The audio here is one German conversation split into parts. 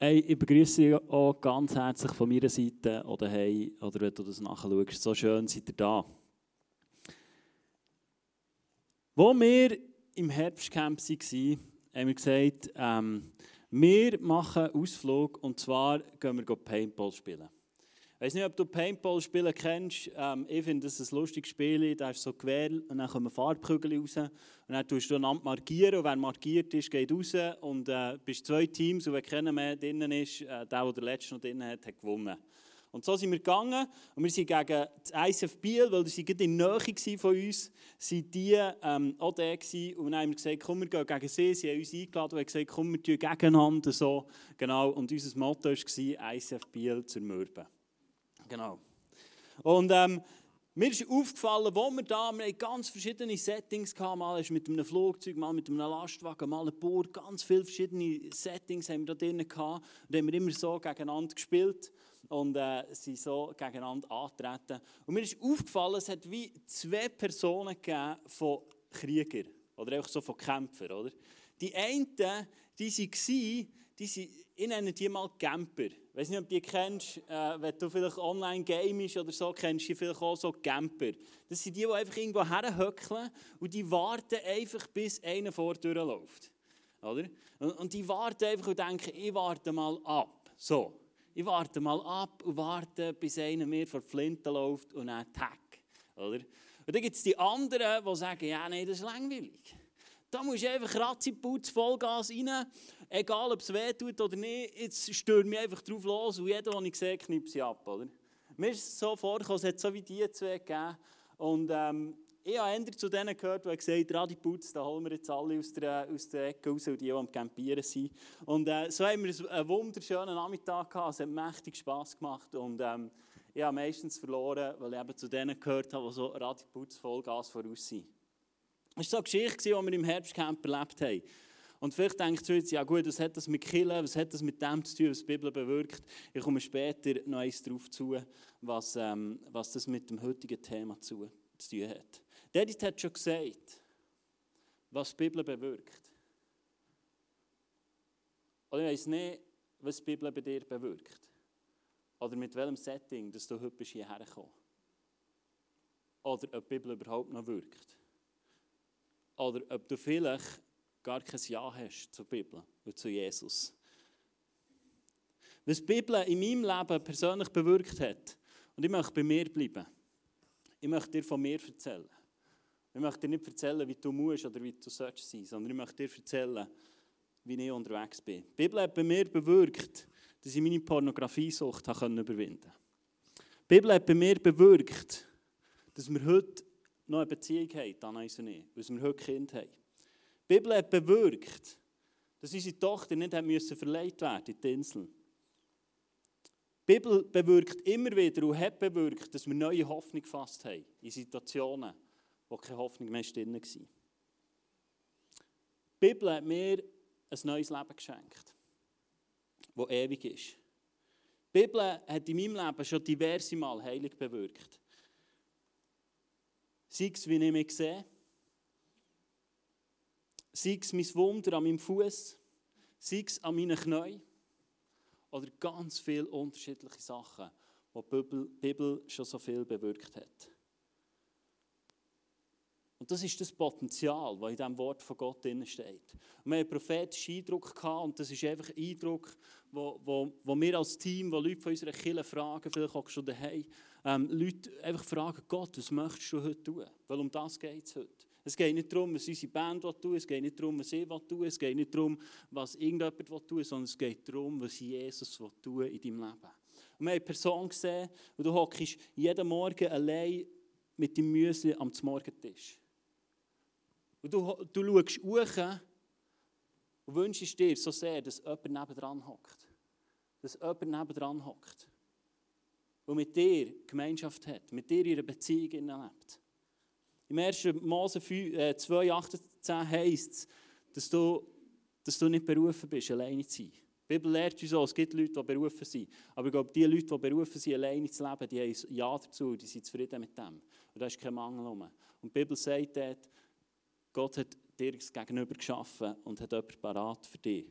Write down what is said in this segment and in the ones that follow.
Hey, ich begrüße Sie auch ganz herzlich von meiner Seite oder hey, oder wenn du das nachschaust. So schön seid ihr da. Wo wir im Herbstcamp waren, haben wir gesagt, ähm, wir machen Ausflug und zwar gehen wir Paintball spielen. Ich weiß nicht, ob du Paintball spielen kennst. Ähm, ich finde das ein lustiges Spiel. Da ist so Quell und dann kommen Farbkügel raus. Und dann tust du einander markieren. Und wer markiert ist, geht raus. Und äh, bist zwei Teams. Und wenn keiner mehr drinnen ist, äh, der, der letzte noch drinnen hat, hat gewonnen. Und so sind wir gegangen. Und wir sind gegen das ISF Biel, weil sie in der Nähe von uns sind die ähm, auch da gewesen. Und dann haben wir gesagt, komm, wir gehen gegen sie. Sie haben uns eingeladen und gesagt, komm, wir tun gegeneinander. So. Genau. Und unser Motto war, ISF Biel zu mürben. Genau. Und ähm, mir ist aufgefallen, wo wir da, wir hatten ganz verschiedene Settings gehabt. Mal mit einem Flugzeug, mal mit einem Lastwagen, mal eine Boot. Ganz viele verschiedene Settings haben wir da drin gehabt. Und haben wir immer so gegeneinander gespielt und äh, sind so gegeneinander angetreten. Und mir ist aufgefallen, es hat wie zwei Personen gegeben von Kriegern. Oder einfach so von Kämpfern, oder? Die einen, die waren, die sind, ich nenne die mal Camper. Weiß nicht, ob du die kennst, äh, wenn du vielleicht online gamest oder so, kennst du vielleicht auch so Camper. Das sind die, die einfach irgendwo herhöckeln und die warten einfach, bis einer vor der Tür läuft. Oder? Und, und die warten einfach und denken, ich warte mal ab. So. Ich warte mal ab und warte, bis einer mir vor die Flinte läuft und dann tack. Oder? Und dann gibt es die anderen, die sagen, ja, nein, das ist langweilig. Da musst du einfach Ratziputz, Vollgas rein egal ob es weh tut oder nicht, jetzt stürme ich einfach drauf los und jeder, den ich sehe, knippt sie ab. Oder? Mir ist es so vorgekommen, es hat so wie die zwei gegeben. Und ähm, ich habe endlich zu denen gehört, die gesagt haben, Radiputz, da holen wir jetzt alle aus der, aus der Ecke raus, die am Campieren sind. Und äh, so haben wir einen wunderschönen Nachmittag gehabt, es hat mächtig Spass gemacht. Und ähm, ich habe meistens verloren, weil ich eben zu denen gehört habe, die so Radiputz Vollgas voraus sind. Das war so eine Geschichte, die wir im Herbstcamp erlebt haben. Und vielleicht denkt ihr jetzt, ja gut, was hat das mit Killen, was hat das mit dem zu tun, was die Bibel bewirkt? Ich komme später noch eins darauf zu, was, ähm, was das mit dem heutigen Thema zu, zu tun hat. David hat schon gesagt, was die Bibel bewirkt. Oder ich weiß nicht, was die Bibel bei dir bewirkt. Oder mit welchem Setting, dass du heute hierher gekommen Oder ob die Bibel überhaupt noch wirkt. Oder ob du vielleicht gar kein Ja hast zur Bibel und zu Jesus. Was die Bibel in meinem Leben persönlich bewirkt hat, und ich möchte bei mir bleiben, ich möchte dir von mir erzählen. Ich möchte dir nicht erzählen, wie du musst oder wie du sollst sein, sondern ich möchte dir erzählen, wie ich unterwegs bin. Die Bibel hat bei mir bewirkt, dass ich meine Pornografiesucht überwinden konnte. Die Bibel hat bei mir bewirkt, dass wir heute noch eine Beziehung haben, Anna und ich, dass wir heute Kind haben. Die Bibel hat bewirkt, dass unsere Tochter nicht müssen verleiht werden in die Insel. Die Bibel bewirkt immer wieder und hat bewirkt, dass wir neue Hoffnung gefasst haben in Situationen, wo keine Hoffnung mehr drin war. Die Bibel hat mir ein neues Leben geschenkt, das ewig ist. Die Bibel hat in meinem Leben schon diverse Mal heilig bewirkt. Sei es, wie ich mich sehe, sei es mein Wunder an meinem Fuß, sei es an meinen Knien oder ganz viele unterschiedliche Sachen, die die Bibel schon so viel bewirkt hat. Und das ist das Potenzial, das in diesem Wort von Gott steht. Wir haben einen prophetischen Eindruck gehabt, und das ist einfach ein Eindruck, wo, wo, wo wir als Team, wo Leute von unserer Kirche fragen, vielleicht auch schon daheim, ähm, Leute einfach fragen, Gott, was möchtest du heute tun? Weil um das geht es heute. Es geht nicht darum, was unsere Band tun es geht nicht darum, was ich tun es geht nicht darum, was irgendjemand tun sondern es geht darum, was Jesus tun in deinem Leben. Und wir haben eine Person gesehen, und du hockst jeden Morgen allein mit dem Müsli am Morgentisch. Und du, du schaust hoch und wünschst dir so sehr, dass jemand nebendran hockt. Dass jemand nebendran hockt. Und mit dir Gemeinschaft hat, mit dir ihre Beziehung lebt. Im 1. Mose 2, 18 heisst es, dass du, dass du nicht berufen bist, alleine zu sein. Die Bibel lehrt uns auch, es gibt Leute, die berufen sind. Aber ich glaube, die Leute, die berufen sind, alleine zu leben, die haben ein Ja dazu, die sind zufrieden mit dem. Und da ist kein Mangel um. Und die Bibel sagt dort, Gott hat dir das Gegenüber geschaffen und hat jemanden parat für dich.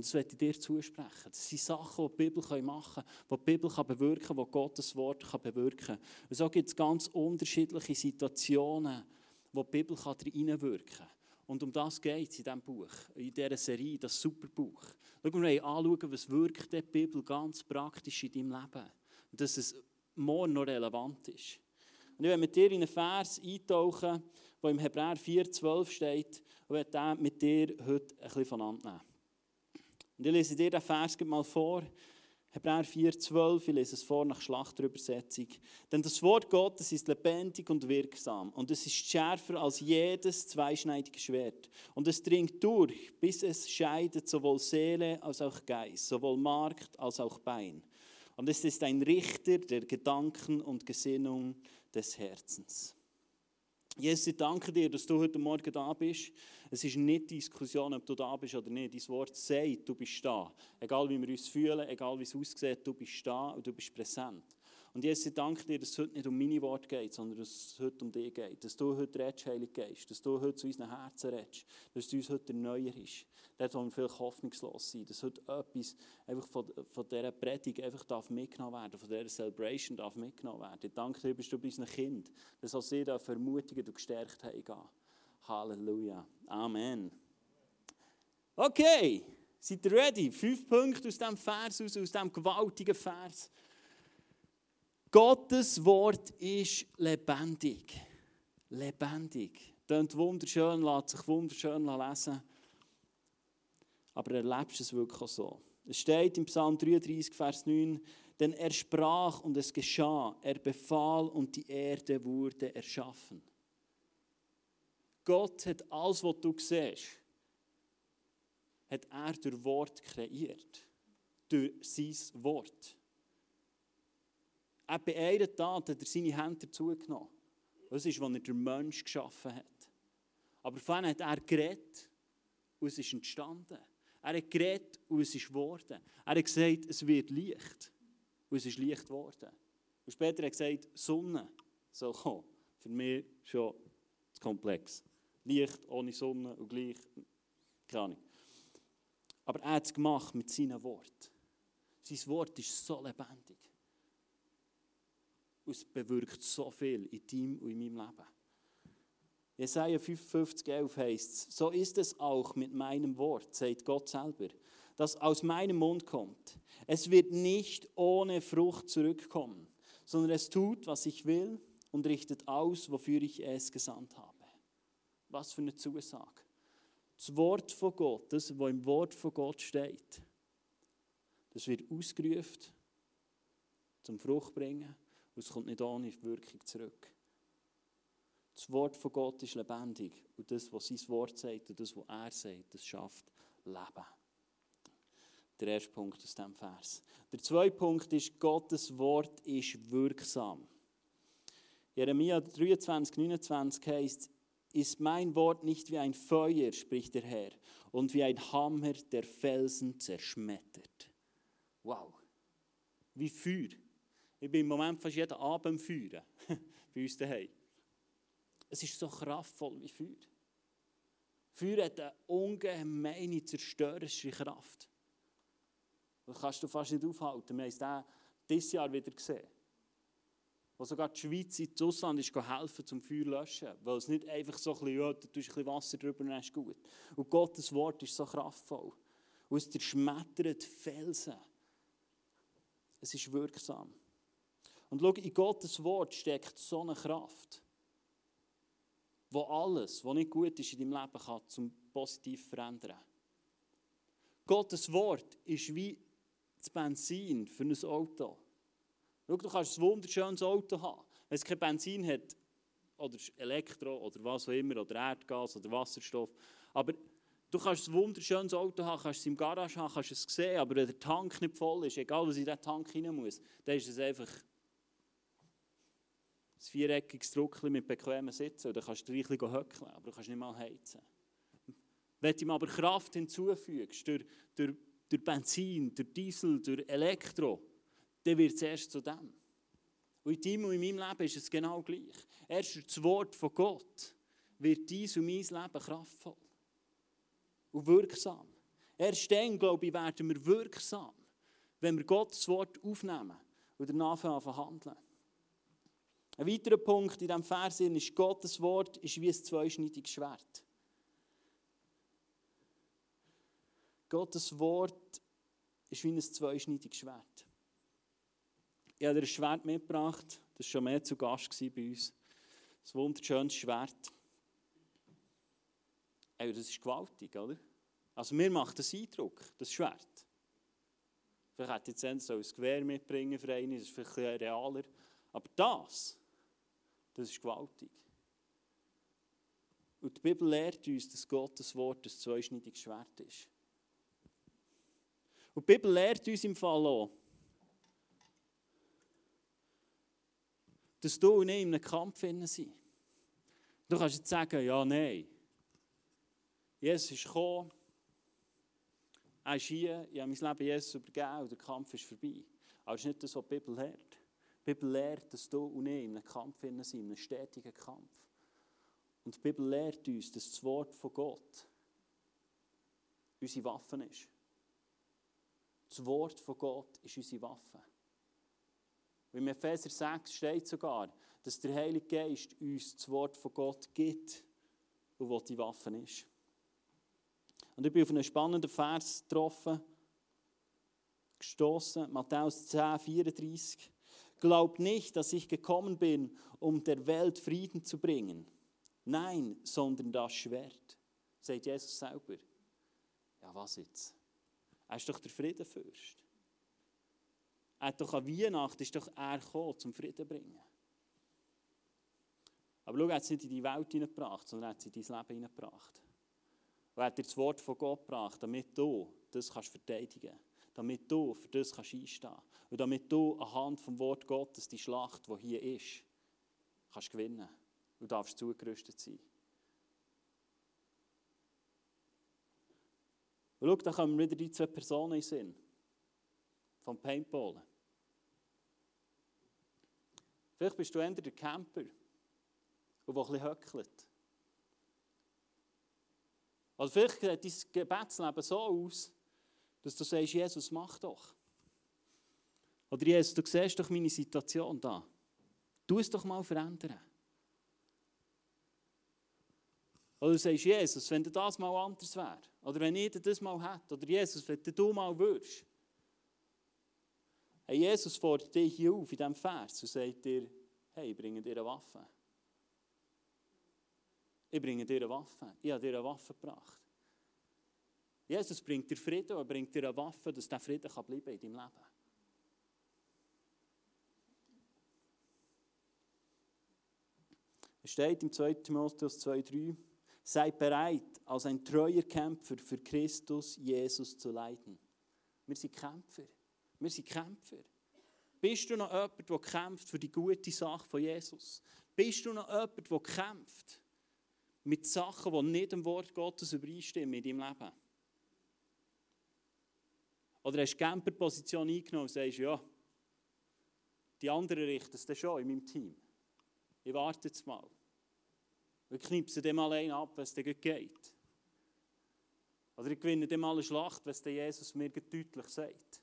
Und das werde ich dir zusprechen. Das sind Sachen, die die Bibel machen kann, die die Bibel bewirken kann, die Gottes Wort bewirken kann. Und so gibt es ganz unterschiedliche Situationen, wo die Bibel reinwirken kann. Und um das geht es in diesem Buch, in dieser Serie, das Superbuch. Schauen wir anschauen, was wirkt die Bibel ganz praktisch in deinem Leben. Und dass es morgen noch relevant ist. Und ich werde mit dir in einen Vers eintauchen, der im Hebräer 4,12 steht, und werde den mit dir heute ein bisschen voneinander nehmen. Und ich lese dir den Vers mal vor. Hebräer 4,12, ich lese es vor nach Schlachterübersetzung. Denn das Wort Gottes ist lebendig und wirksam und es ist schärfer als jedes zweischneidige Schwert. Und es dringt durch, bis es scheidet sowohl Seele als auch Geist, sowohl Markt als auch Bein. Und es ist ein Richter der Gedanken und Gesinnung des Herzens. Jesus, ich danke dir, dass du heute Morgen da bist. Es ist nicht Diskussion, ob du da bist oder nicht. Dein Wort sagt, du bist da. Egal wie wir uns fühlen, egal wie es aussieht, du bist da und du bist präsent. Und Jesus, ich danke dir, dass es heute nicht um meine Worte geht, sondern dass es heute um dich geht. Dass du heute redest, Heilig Geist. Dass du heute zu unseren Herzen redest. Dass du uns heute erneuerst. Dort, wo wir vielleicht hoffnungslos sind. Dass heute etwas einfach von, von dieser Predigt einfach darf mitgenommen werden von dieser Celebration darf mitgenommen werden. Ich danke dir, bist du bei unseren Kind, dass auch sie da ermutigen und gestärkt haben. Halleluja. Amen. Okay, seid ihr ready? Fünf Punkte aus diesem Vers, aus, diesem gewaltigen Vers. Gottes Wort ist lebendig. Lebendig. Tönt wunderschön, lässt sich wunderschön lesen. Aber erlebst es wirklich so. Es steht im Psalm 33, Vers 9, denn er sprach und es geschah, er befahl und die Erde wurde erschaffen. Gott hat alles, was du siehst, hat er durch Wort kreiert. Durch sein Wort. Er bei einer Tat hat er seine Hände dazugenommen. Das ist, was er der Mensch geschaffen hat. Aber vorhin hat er geredet und es ist entstanden. Er hat geredet und es ist geworden. Er hat gesagt, es wird Licht. Und es ist Licht geworden. Und später hat er gesagt, Sonne soll kommen. Für mich schon zu komplex. Licht ohne Sonne und gleich, keine Ahnung. Aber er hat es gemacht mit seinem Wort. Sein Wort ist so lebendig. Und es bewirkt so viel in deinem und in meinem Leben. Jesaja 55, 11 heißt es, so ist es auch mit meinem Wort, sagt Gott selber, das aus meinem Mund kommt. Es wird nicht ohne Frucht zurückkommen, sondern es tut, was ich will und richtet aus, wofür ich es gesandt habe. Was für eine Zusage. Das Wort von Gott, das, was im Wort von Gott steht, das wird ausgerufen, zum Frucht bringen und es kommt nicht ohne Wirkung zurück. Das Wort von Gott ist lebendig und das, was sein Wort sagt und das, was er sagt, das schafft Leben. Der erste Punkt aus diesem Vers. Der zweite Punkt ist, Gottes Wort ist wirksam. Jeremia 23, 29 heißt, ist mein Wort nicht wie ein Feuer, spricht der Herr, und wie ein Hammer, der Felsen zerschmettert. Wow, wie Feuer. Ich bin im Moment fast jeden Abend feuern, bei uns daheim. Es ist so kraftvoll wie Feuer. Feuer hat eine ungemeine zerstörerische Kraft. Das kannst du fast nicht aufhalten. Wir haben es dieses Jahr wieder gesehen wo sogar die Schweiz in das Ausland ist helfen zum Feuer löschen. Weil es nicht einfach so ein bisschen, ja, du tust ein bisschen Wasser drüber und dann ist gut. Und Gottes Wort ist so kraftvoll. Und es zerschmettert Felsen. Es ist wirksam. Und schau, in Gottes Wort steckt so eine Kraft, wo alles, was nicht gut ist in deinem Leben, kann zum Positiv verändern. Gottes Wort ist wie das Benzin für ein Auto. Schau, du kannst ein wunderschönes Auto haben. Wenn es kein Benzin hat, oder Elektro, oder was auch immer, oder Erdgas, oder Wasserstoff. Aber du kannst ein wunderschönes Auto haben, kannst es im Garage haben, kannst es sehen, aber wenn der Tank nicht voll ist, egal was in diesen Tank rein muss, dann ist es einfach ein viereckiges Druckchen mit bequemen Sitzen. Dann kannst du bisschen höckeln, aber du kannst nicht mal heizen. Wenn du ihm aber Kraft hinzufügst, durch, durch, durch Benzin, durch Diesel, durch Elektro, dann wird es erst zu dem. Und in deinem und in meinem Leben ist es genau gleich. Erst das Wort von Gott wird dies und mein Leben kraftvoll und wirksam. Erst dann, glaube ich, werden wir wirksam, wenn wir Gottes Wort aufnehmen und danach handeln. Ein weiterer Punkt in diesem Vers ist, Gottes Wort ist wie ein zweischneidiges Schwert. Gottes Wort ist wie ein zweischneidiges Schwert. Ich habe dir ein Schwert mitgebracht, das war schon mehr zu Gast bei uns. Ein wunderschönes Schwert. Ey, das ist gewaltig, oder? Also mir macht das Eindruck, das Schwert. Vielleicht hätte ich jetzt ein Gewehr mitbringen für einen, das ist vielleicht ein realer. Aber das, das ist gewaltig. Und die Bibel lehrt uns, dass Gottes Wort ein zweischneidiges Schwert ist. Und die Bibel lehrt uns im Fall auch, dass du und ich in einem Kampf sind. Du kannst jetzt sagen, ja, nein. Jesus ist gekommen, er ist hier, ich habe mein Leben Jesus übergeben und der Kampf ist vorbei. Aber das ist nicht das, was die Bibel lehrt. Die Bibel lehrt, dass du und ich in einem Kampf sind, in einem stetigen Kampf. Und die Bibel lehrt uns, dass das Wort von Gott unsere Waffe ist. Das Wort von Gott ist unsere Waffe. Im Epheser 6 steht sogar, dass der Heilige Geist uns das Wort von Gott gibt und wo die Waffe ist. Und ich bin auf einen spannenden Vers getroffen, gestoßen, Matthäus 10, 34. Glaubt nicht, dass ich gekommen bin, um der Welt Frieden zu bringen. Nein, sondern das Schwert. Sagt Jesus selber. Ja, was jetzt? Er ist doch der Friedenfürst. Er hat doch an Weihnachten ist doch er gekommen, zum Frieden zu bringen. Aber schau, er hat es nicht in die Welt hineingebracht, sondern er hat es in dein Leben hineingebracht. Er hat dir das Wort von Gott gebracht, damit du das kannst verteidigen kannst. Damit du für das kannst einstehen kannst. Und damit du anhand vom Wort Gottes die Schlacht, die hier ist, kannst gewinnen. Und darfst zugerüstet sein. Und schau, da kommen wieder die zwei Personen in Sinn. Vom Paintballen. Vielleicht bist du eher der Camper, der bisschen höckelt. Oder vielleicht sieht dein Gebetsleben so aus, dass du sagst, Jesus, mach doch. Oder Jesus, du siehst doch meine Situation da. Tu es doch mal verändern. Oder du sagst, Jesus, wenn das mal anders wäre. Oder wenn ich das mal hätte. Oder Jesus, wenn du mal würdest. Hey, Jesus fordert dich hier auf in diesem Vers und sagt dir, hey, ich bringe dir eine Waffe. Ich bringe dir eine Waffe. Ich habe dir eine Waffe gebracht. Jesus bringt dir Frieden und bringt dir eine Waffe, dass dieser Frieden kann bleiben in deinem Leben. Es steht im 2. Timotheus 2,3 Seid bereit, als ein treuer Kämpfer für Christus Jesus zu leiden. Wir sind Kämpfer. Wir sind Kämpfer. Bist du noch jemand, der kämpft für die gute Sache von Jesus? Bist du noch jemand, der kämpft mit Sachen, die nicht dem Wort Gottes übereinstimmen in deinem Leben? Oder hast du Camperposition eingenommen und sagst, ja, die anderen richten es dann schon in meinem Team. Ich warte jetzt mal. Ich knipse dem allein ab, es dir geht. Oder ich gewinne dem mal eine Schlacht, wenn es Jesus mir deutlich sagt.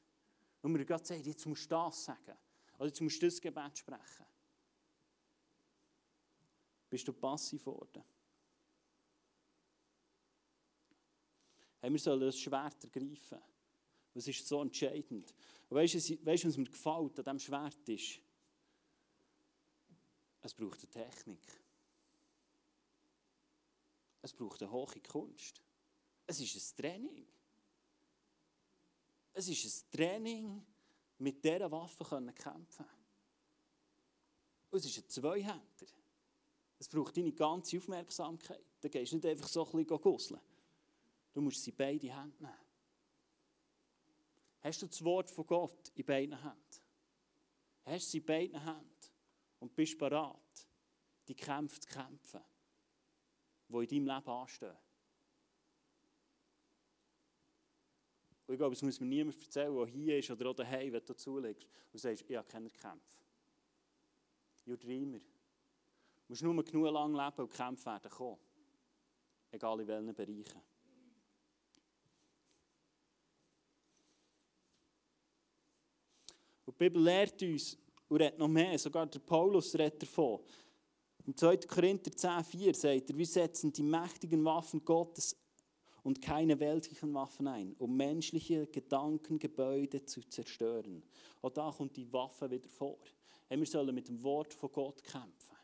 Und mir gerade sagt, jetzt musst du das sagen. Oder jetzt musst du das Gebet sprechen. Bist du passiv geworden? Hey, wir sollen das Schwert ergreifen. Das ist so entscheidend. Und weißt du, was mir gefällt an diesem Schwert ist? Es braucht eine Technik. Es braucht eine hohe Kunst. Es ist ein Training. Es ist ein Training, mit dieser Waffe zu kämpfen. Und es ist ein Zweihänder. Es braucht deine ganze Aufmerksamkeit. Da gehst du nicht einfach so ein bisschen gusseln. Du musst sie beide Hände nehmen. Hast du das Wort von Gott in beiden Händen? Hast du sie in beiden Händen und bist bereit, die Kämpfe zu kämpfen? die in deinem Leben anstehen. Und ich glaube, das muss mir niemand erzählen, der hier ist oder auch daheim, wenn du zulegst und sagst, ich habe keine Kämpfe. You're dreamer. Du musst nur genug lang leben und Kämpfe werden kommen. Egal in welchen Bereichen. Und die Bibel lehrt uns und redet noch mehr, sogar der Paulus redet davon. Im 2. Korinther 10,4 sagt er, wir setzen die mächtigen Waffen Gottes und keine weltlichen Waffen ein, um menschliche Gedankengebäude zu zerstören. Auch da kommt die Waffe wieder vor. Hey, wir sollen mit dem Wort von Gott kämpfen.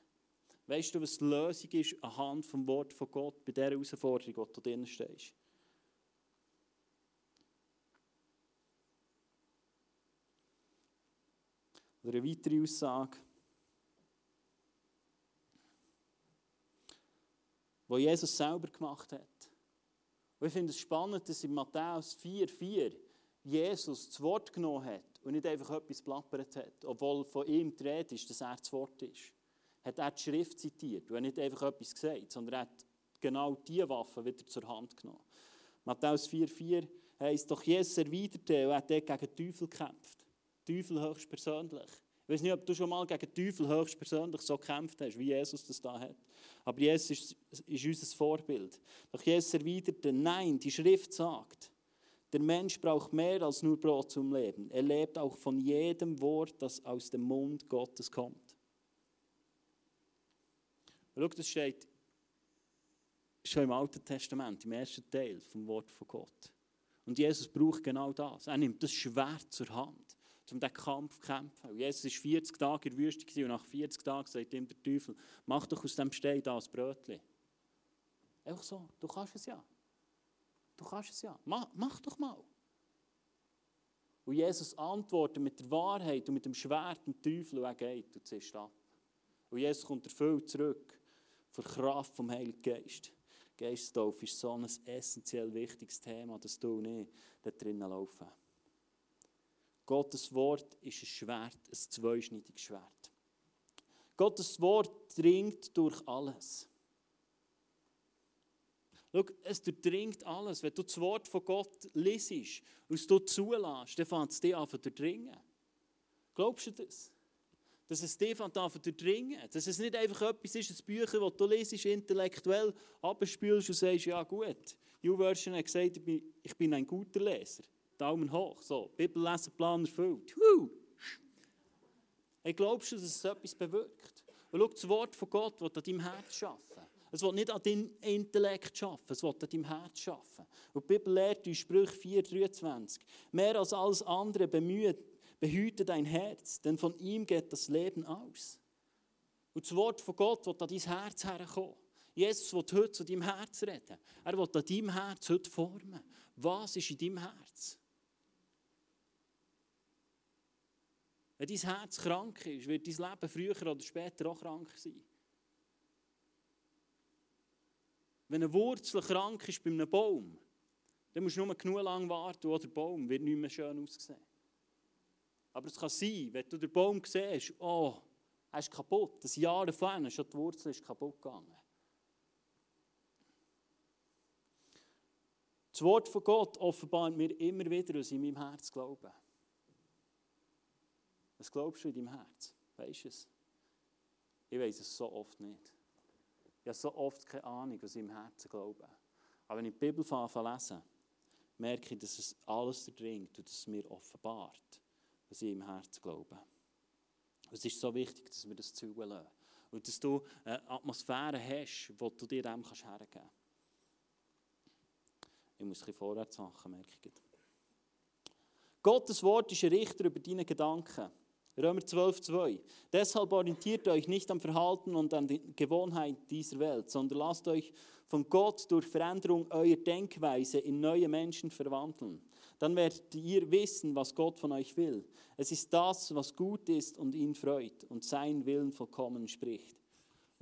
Weißt du, was die Lösung ist anhand vom Wort von Gott bei dieser Herausforderung, die du drin stehst? Oder eine weitere Aussage, die Jesus selber gemacht hat. Und ich finde es spannend, dass in Matthäus 4,4 Jesus das Wort genommen hat und nicht einfach etwas plappert hat, obwohl von ihm die Rede ist, dass er das Wort ist. Hat er die Schrift zitiert und nicht einfach etwas gesagt, sondern er hat genau diese Waffe wieder zur Hand genommen. Matthäus 4,4 heisst, doch Jesus erwiderte und hat gegen den Teufel gekämpft. Teufel höchstpersönlich. Ich weiß nicht, ob du schon mal gegen den Teufel höchstpersönlich so gekämpft hast, wie Jesus das da hat. Aber Jesus ist, ist unser Vorbild. Doch Jesus erwiderte, nein, die Schrift sagt, der Mensch braucht mehr als nur Brot zum Leben. Er lebt auch von jedem Wort, das aus dem Mund Gottes kommt. Schau, das steht schon im Alten Testament, im ersten Teil vom Wort von Gott. Und Jesus braucht genau das. Er nimmt das Schwert zur Hand um diesen Kampf zu kämpfen. Und Jesus war 40 Tage in der Wüste und nach 40 Tagen sagt ihm der Teufel, mach doch aus dem Stein das Brötchen. Einfach so, du kannst es ja. Du kannst es ja. Mach, mach doch mal. Und Jesus antwortet mit der Wahrheit und mit dem Schwert dem Teufel und er geht und zischt ab. Und Jesus kommt erfüllt zurück von Kraft vom Heiligen Geist. Geisttaufe ist so ein essentiell wichtiges Thema, dass du nicht da drinnen laufen. Gottes Wort ist ein Schwert, ein zweischneidiges Schwert. Gottes Wort dringt durch alles. Schau, es durchdringt alles. Wenn du das Wort von Gott liest und es du zulässt, dann fängt es dich an zu durchdringen. Glaubst du das? Dass es dich an zu durchdringen. Dass es nicht einfach etwas ist, ein Bücher, das du liest, intellektuell abspielst und sagst, ja gut, YouVersion hat gesagt, ich bin ein guter Leser. Daumen hoch. So, Bibellesenplan erfüllt. Huh. Hey, glaubst du, dass es etwas bewirkt? Und schau, das Wort von Gott wird an deinem Herz arbeiten. Es wird nicht an deinem Intellekt arbeiten, es wird an deinem Herz arbeiten. Und die Bibel lehrt in Sprüche 4,23 Mehr als alles andere bemühe, behüte dein Herz, denn von ihm geht das Leben aus. Und das Wort von Gott wird an dein Herz herkommen. Jesus will heute zu deinem Herz reden. Er will an deinem Herz heute formen. Was ist in deinem Herz? Wenn dein Herz krank ist, wird dein Leben früher oder später auch krank sein. Wenn eine Wurzel krank ist bei einem Baum, dann musst du nur genug lang warten und der Baum wird nicht mehr schön aussehen. Aber es kann sein, wenn du den Baum siehst, oh, er ist kaputt. Das Jahr vorne schon die Wurzel ist kaputt gegangen. Das Wort von Gott offenbart mir immer wieder, was in meinem Herz glaube. Was glaubst du in deinem Herz? Weißt du es? Ich weiß es so oft nicht. Ich habe so oft keine Ahnung, was ich im Herzen glaube. Aber wenn ich die Bibel lese, merke ich, dass es alles dringt und es mir offenbart, was ich im Herzen glaube. Es ist so wichtig, dass wir das zulassen. Und dass du eine Atmosphäre hast, wo du dir dem hergeben kannst. Ich muss ein bisschen vorwärts machen, merke ich. Gottes Wort ist ein Richter über deine Gedanken. Römer 12, 2. Deshalb orientiert euch nicht am Verhalten und an den Gewohnheiten dieser Welt, sondern lasst euch von Gott durch Veränderung eurer Denkweise in neue Menschen verwandeln. Dann werdet ihr wissen, was Gott von euch will. Es ist das, was gut ist und ihn freut und sein Willen vollkommen spricht.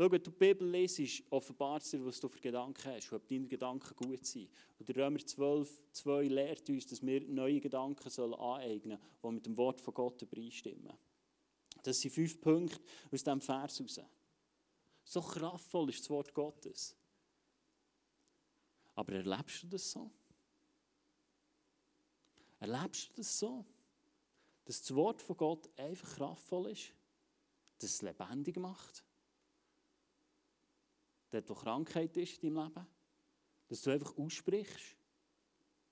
Schau, wenn du die Bibel lesest, offenbart dir, was du für Gedanken hast, ob deine Gedanken gut sind. Und Römer 12, 2 lehrt uns, dass wir neue Gedanken sollen aneignen sollen, die mit dem Wort von Gott übereinstimmen. Das sind fünf Punkte aus diesem Vers heraus. So kraftvoll ist das Wort Gottes. Aber erlebst du das so? Erlebst du das so? Dass das Wort von Gott einfach kraftvoll ist? Dass es lebendig macht? Dort wo Krankheit ist in deinem Leben, dass du einfach aussprichst,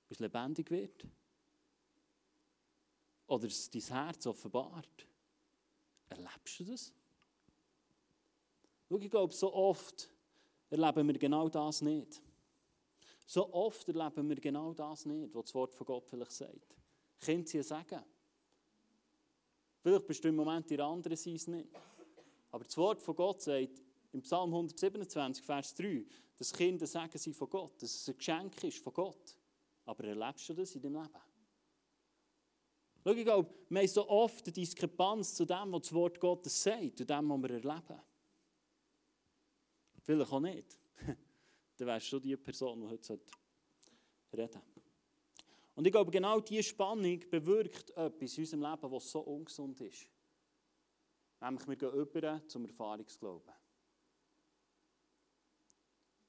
bis es lebendig wird. oder es dein Herz offenbart. Erlebst du das? Schau, ich glaube, so oft erleben wir genau das nicht. So oft erleben wir genau das nicht, was das Wort von Gott vielleicht sagt. Kind sie sagen. Vielleicht bist du im Moment in der anderen Seite nicht. Aber das Wort von Gott sagt im Psalm 127, Vers 3, dass Kinder sagen sie von Gott, dass es ein Geschenk ist von Gott. Aber erlebst du das in deinem Leben? Schau, ich glaube, wir haben so oft eine Diskrepanz zu dem, was das Wort Gottes sagt, und dem, was wir erleben. Vielleicht auch nicht. Dann wärst du die Person, die heute reden sollte. Und ich glaube, genau diese Spannung bewirkt etwas in unserem Leben, was so ungesund ist. Nämlich, wir gehen über zum Erfahrungsglauben.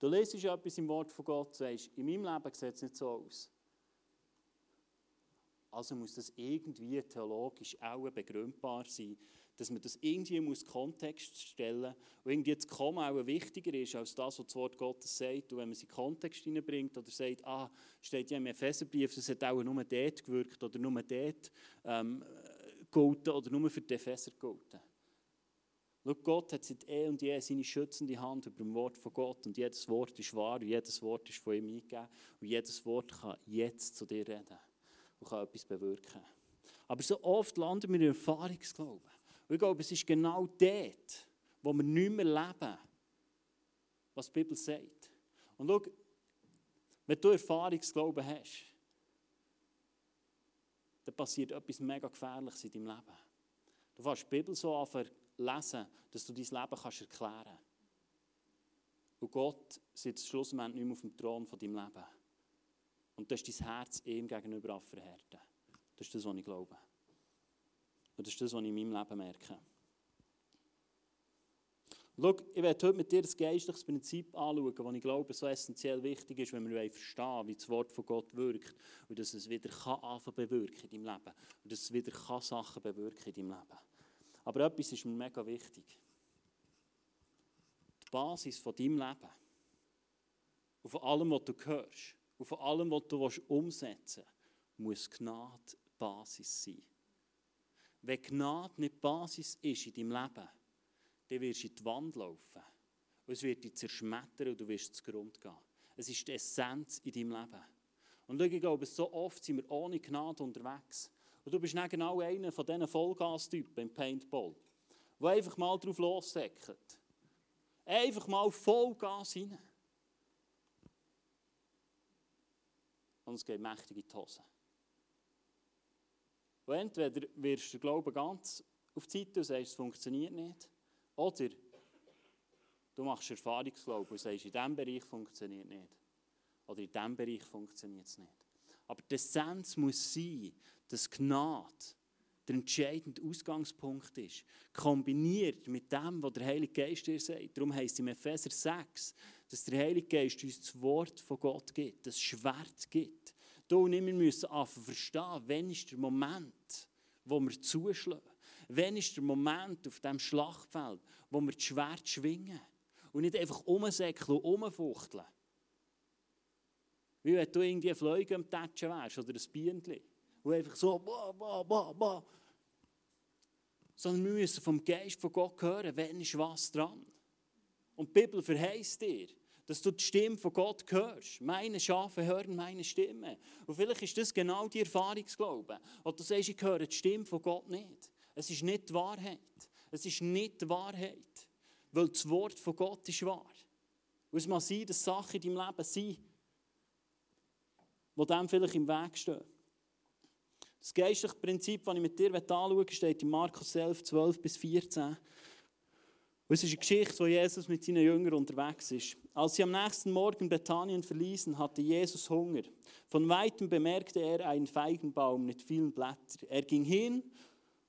Du lesest etwas im Wort von Gott, sagst, in meinem Leben sieht es nicht so aus. Also muss das irgendwie theologisch auch begründbar sein, dass man das irgendwie muss Kontext stellen muss und irgendwie das Komma auch wichtiger ist als das, was das Wort Gottes sagt. Und wenn man es in Kontext hineinbringt oder sagt, ah, steht ja im Epheserbrief, das hat auch nur dort gewirkt oder nur dort ähm, gegolten oder nur für die Epheser gegolten. Schau, Gott hat seit eh und je seine schützende Hand über dem Wort von Gott und jedes Wort ist wahr und jedes Wort ist von ihm eingegeben und jedes Wort kann jetzt zu dir reden und kann etwas bewirken. Aber so oft landen wir in Erfahrungsglauben. Und ich glaube, es ist genau dort, wo wir nicht mehr leben, was die Bibel sagt. Und schau, wenn du Erfahrungsglauben hast, dann passiert etwas mega Gefährliches in deinem Leben. Du fährst die Bibel so an lesen, dass du dein Leben kannst erklären kannst. Und Gott sitzt schlussendlich nicht mehr auf dem Thron von deinem Leben. Und du hast dein Herz ihm gegenüber verhärten. Das ist das, was ich glaube. Und das ist das, was ich in meinem Leben merke. Schau, ich werde heute mit dir das geistliches Prinzip anschauen, das ich glaube, so essentiell wichtig ist, wenn wir verstehen wie das Wort von Gott wirkt und dass es wieder kann bewirken in deinem Leben und dass es wieder Sachen bewirken in deinem Leben. Aber etwas ist mir mega wichtig. Die Basis von deinem Leben, und von allem, was du hörst, und von allem, was du umsetzen willst, muss Gnade Basis sein. Wenn Gnade nicht Basis ist in deinem Leben, dann wirst du in die Wand laufen. Und es wird dich zerschmettern und du wirst zugrunde gehen. Es ist die Essenz in deinem Leben. Und ich glaube, so oft sind wir ohne Gnade unterwegs. Und du bist dann genau einer von diesen Vollgas-Typen im Paintball, der einfach mal drauf lossäckert. Einfach mal Vollgas rein. Und es geht mächtig in die Hose. Und entweder wirst du den Glauben ganz auf die Seite und sagst, es funktioniert nicht. Oder du machst Erfahrungsglauben und sagst, in diesem Bereich funktioniert es nicht. Oder in diesem Bereich funktioniert es nicht. Aber die Essenz muss sein, dass Gnade der entscheidende Ausgangspunkt ist. Kombiniert mit dem, was der Heilige Geist dir sagt. Darum heißt es im Epheser 6, dass der Heilige Geist uns das Wort von Gott gibt, das Schwert gibt. Du und ich müssen anfangen verstehen, wann ist der Moment, wo wir zuschlagen. Wann ist der Moment auf dem Schlachtfeld, wo wir das Schwert schwingen. Und nicht einfach umsäckeln und umfuchteln. Wie wenn du irgendwie Fliege am Tatschen wärst oder ein Bienchen. Und einfach so, bah, bah, bah, bah. Sondern wir müssen vom Geist von Gott hören, wenn ist was dran. Und die Bibel verheißt dir, dass du die Stimme von Gott hörst. Meine Schafe hören meine Stimme. Und vielleicht ist das genau die Erfahrungsglaube. Oder du sagst, ich höre die Stimme von Gott nicht. Es ist nicht die Wahrheit. Es ist nicht die Wahrheit. Weil das Wort von Gott ist wahr. Und es mag sein, dass Sachen in deinem Leben sind, die dem vielleicht im Weg stehen. Das geistliche Prinzip, das ich mit dir anschauen steht in Markus 11, 12 bis 14. Und es ist eine Geschichte, wo Jesus mit seinen Jüngern unterwegs ist. Als sie am nächsten Morgen Bethanien verließen, hatte Jesus Hunger. Von weitem bemerkte er einen Feigenbaum mit vielen Blättern. Er ging hin,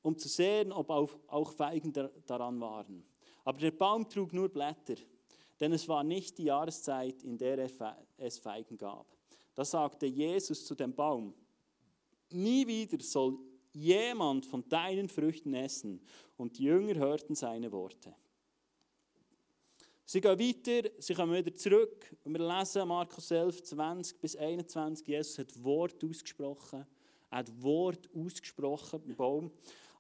um zu sehen, ob auch Feigen daran waren. Aber der Baum trug nur Blätter, denn es war nicht die Jahreszeit, in der es Feigen gab. Da sagte Jesus zu dem Baum, nie wieder soll jemand von deinen Früchten essen. Und die Jünger hörten seine Worte. Sie gehen weiter, sie kommen wieder zurück und wir lesen Markus 11, 20 bis 21. Jesus hat Wort ausgesprochen. Er hat Wort ausgesprochen beim Baum.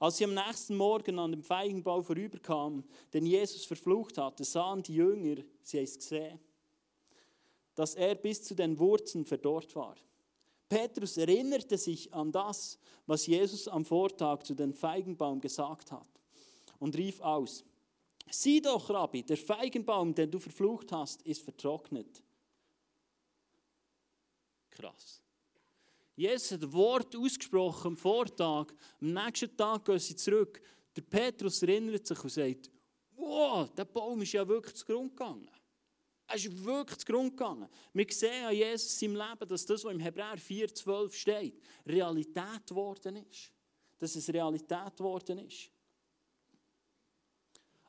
Als sie am nächsten Morgen an dem Feigenbaum vorüberkamen, den Jesus verflucht hatte, sahen die Jünger, sie haben es gesehen, dass er bis zu den Wurzeln verdorrt war. Petrus erinnerte sich an das, was Jesus am Vortag zu dem Feigenbaum gesagt hat und rief aus, sieh doch, Rabbi, der Feigenbaum, den du verflucht hast, ist vertrocknet. Krass. Jesus hat Wort ausgesprochen am Vortag, am nächsten Tag gehen sie zurück. Der Petrus erinnert sich und sagt, wow, der Baum ist ja wirklich zu Grund gegangen. Er ist wirklich zu Grund gegangen. Wir sehen an Jesus im Leben, dass das, was im Hebräer 4,12 steht, Realität geworden ist. Dass es Realität geworden ist.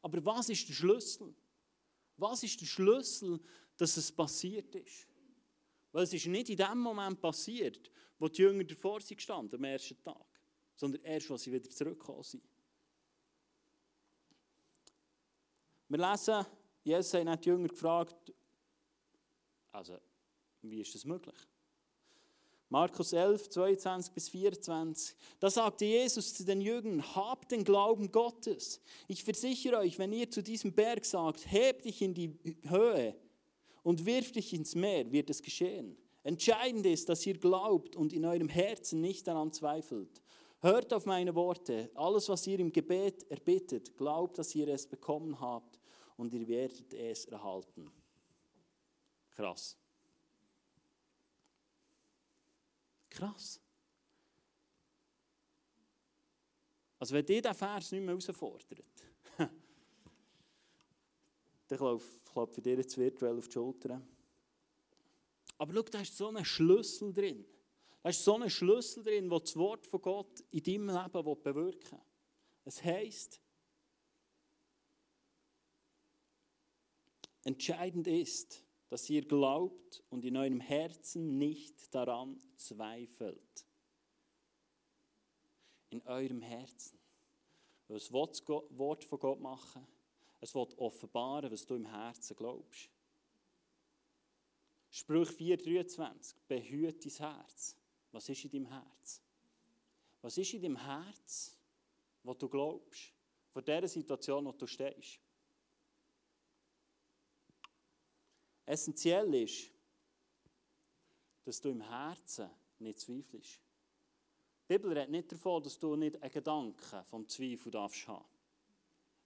Aber was ist der Schlüssel? Was ist der Schlüssel, dass es passiert ist? Weil es ist nicht in dem Moment passiert, wo die Jünger davor sind gestanden, am ersten Tag, sondern erst, als sie wieder zurückgekommen sind. Wir lesen Jesus hat die Jünger gefragt, also, wie ist das möglich? Markus 11, 22 bis 24. Da sagte Jesus zu den Jüngern, habt den Glauben Gottes. Ich versichere euch, wenn ihr zu diesem Berg sagt, heb dich in die Höhe und wirf dich ins Meer, wird es geschehen. Entscheidend ist, dass ihr glaubt und in eurem Herzen nicht daran zweifelt. Hört auf meine Worte. Alles, was ihr im Gebet erbittet, glaubt, dass ihr es bekommen habt und ihr werdet es erhalten. Krass. Krass. Also wenn dir der Vers nicht mehr herausfordert, dann klopfe ich dir jetzt virtuell auf die Schulter. Aber schau, da ist so ein Schlüssel drin. Da ist so ein Schlüssel drin, der das Wort von Gott in deinem Leben bewirken will. Es heisst, Entscheidend ist, dass ihr glaubt und in eurem Herzen nicht daran zweifelt. In eurem Herzen. Was will das Wort von Gott machen? Es wird offenbaren, was du im Herzen glaubst. Sprüch 4,23. Behüte dein Herz. Was ist in deinem Herz? Was ist in deinem Herz, was du glaubst? Von dieser Situation, wo du stehst. Essentiell ist, dass du im Herzen nicht zweifelst. Die Bibel redet nicht davon, dass du nicht einen Gedanken vom Zweifel darfst haben.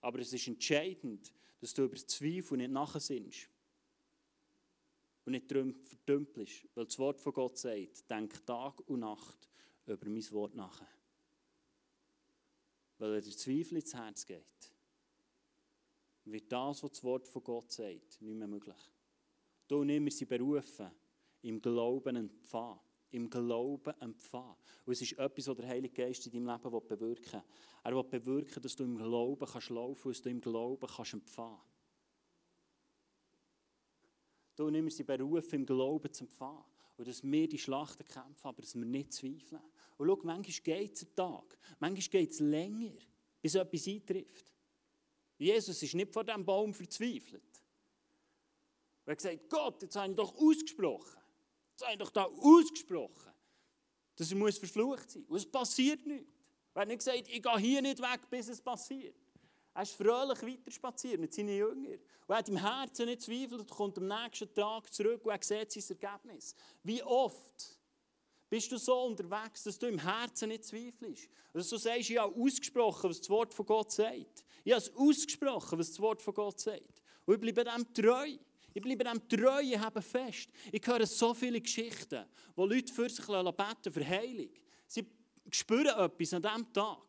Aber es ist entscheidend, dass du über Zweifel nicht nachsinnst. Und nicht verdümpelst. Weil das Wort von Gott sagt, denk Tag und Nacht über mein Wort nach. Weil er der Zweifel ins Herz geht, wird das, was das Wort von Gott sagt, nicht mehr möglich. Du und ich, wir sind berufen, im Glauben empfangen. Im Glauben empfangen. Und es ist etwas, was der Heilige Geist in deinem Leben bewirken will. Er will bewirken, dass du im Glauben kannst laufen dass du im Glauben kannst empfangen Du und ich, wir berufen, im Glauben zu empfangen. Und dass wir die Schlachten kämpfen, aber dass wir nicht zweifeln. Und schau, manchmal geht es einen Tag, manchmal geht es länger, bis etwas eintrifft. Jesus ist nicht vor diesem Baum verzweifelt. Er hat gesagt, Gott, jetzt habe ich doch ausgesprochen. Jetzt habe ich doch da ausgesprochen, dass er muss verflucht sein muss. Und es passiert nichts. Er hat nicht gesagt, ich gehe hier nicht weg, bis es passiert. Er ist fröhlich weiter spaziert mit seinen Jüngern. Er hat im Herzen nicht zweifelt und kommt am nächsten Tag zurück und er sieht sein Ergebnis. Wie oft bist du so unterwegs, dass du im Herzen nicht zweifelst? Dass du sagst, ich habe ausgesprochen, was das Wort von Gott sagt. Ich habe ausgesprochen, was das Wort von Gott sagt. Und ich bleibe dem treu. Ich bleibe dem Treuen haben fest. Ich höre so viele Geschichten, wo Leute für sich beten für Heilung. Sie spüren etwas an diesem Tag.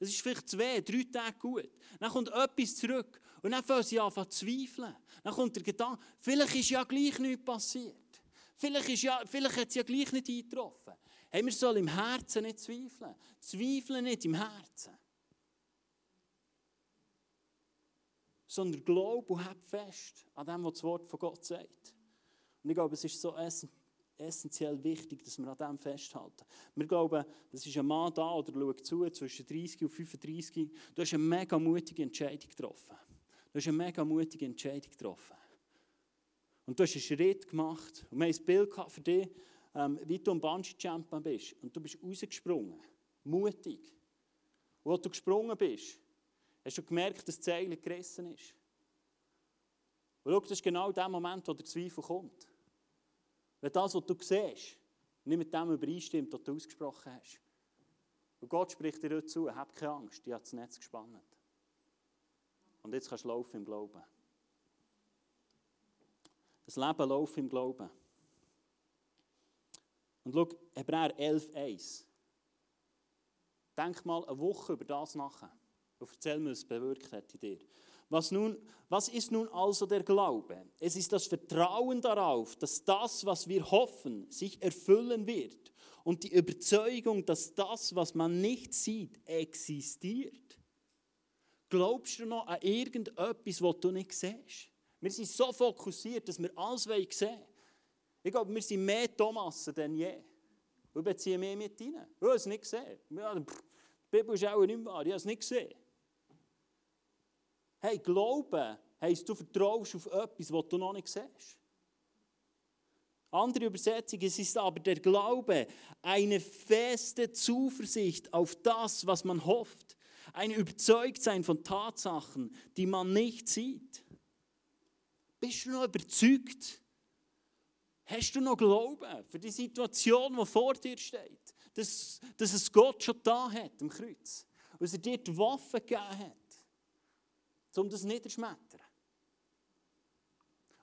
Es ist vielleicht zwei, drei Tage gut. Dann kommt etwas zurück und dann fangen sie an zu zweifeln. Dann kommt der Gedanke, vielleicht ist ja gleich nichts passiert. Vielleicht, ist ja, vielleicht hat es ja gleich nicht eingetroffen. Hey, wir sollen im Herzen nicht zweifeln. Zweifeln nicht im Herzen. Sondern glaub und hab fest an dem, was das Wort von Gott sagt. Und ich glaube, es ist so essentiell wichtig, dass wir an dem festhalten. Wir glauben, das ist ein Mann da oder schau zu, zwischen 30 und 35. Du hast eine mega mutige Entscheidung getroffen. Du hast eine mega mutige Entscheidung getroffen. Und du hast einen Schritt gemacht. Und wir haben ein Bild für dich, ähm, wie du am Bungee-Jumpen bist und du bist rausgesprungen, mutig. Und als du gesprungen bist, hast du gemerkt, dass das Seil gerissen ist. Und schau, das ist genau der Moment, wo der Zweifel kommt. Wenn das, was du siehst, nicht mit dem übereinstimmt, was du ausgesprochen hast. Und Gott spricht dir heute zu, hab keine Angst, ich habe das Netz gespannt. Und jetzt kannst du laufen im Glauben. Das Leben läuft im Glauben. Und schau, Hebräer 11,1. Denk mal eine Woche über das nach. Erzähl mir, was es bewirkt hat in dir. Was, nun, was ist nun also der Glaube? Es ist das Vertrauen darauf, dass das, was wir hoffen, sich erfüllen wird. Und die Überzeugung, dass das, was man nicht sieht, existiert. Glaubst du noch an irgendetwas, was du nicht siehst? Wir sind so fokussiert, dass wir alles sehen wollen. Ich glaube, wir sind mehr Thomas denn je. Wir beziehen mehr mit rein. Ich habe es nicht gesehen. Die Bibel ist auch nicht wahr. Ich habe es nicht gesehen. Hey, Glauben heisst, du vertraust auf etwas, was du noch nicht siehst. Andere Übersetzung, es ist aber der Glaube, eine feste Zuversicht auf das, was man hofft, ein Überzeugtsein von Tatsachen, die man nicht sieht. Bist du noch überzeugt? Hast du noch Glauben für die Situation, die vor dir steht? Dass, dass es Gott schon da hat am Kreuz. Dass er dir die Waffe gegeben hat um das niederschmettern.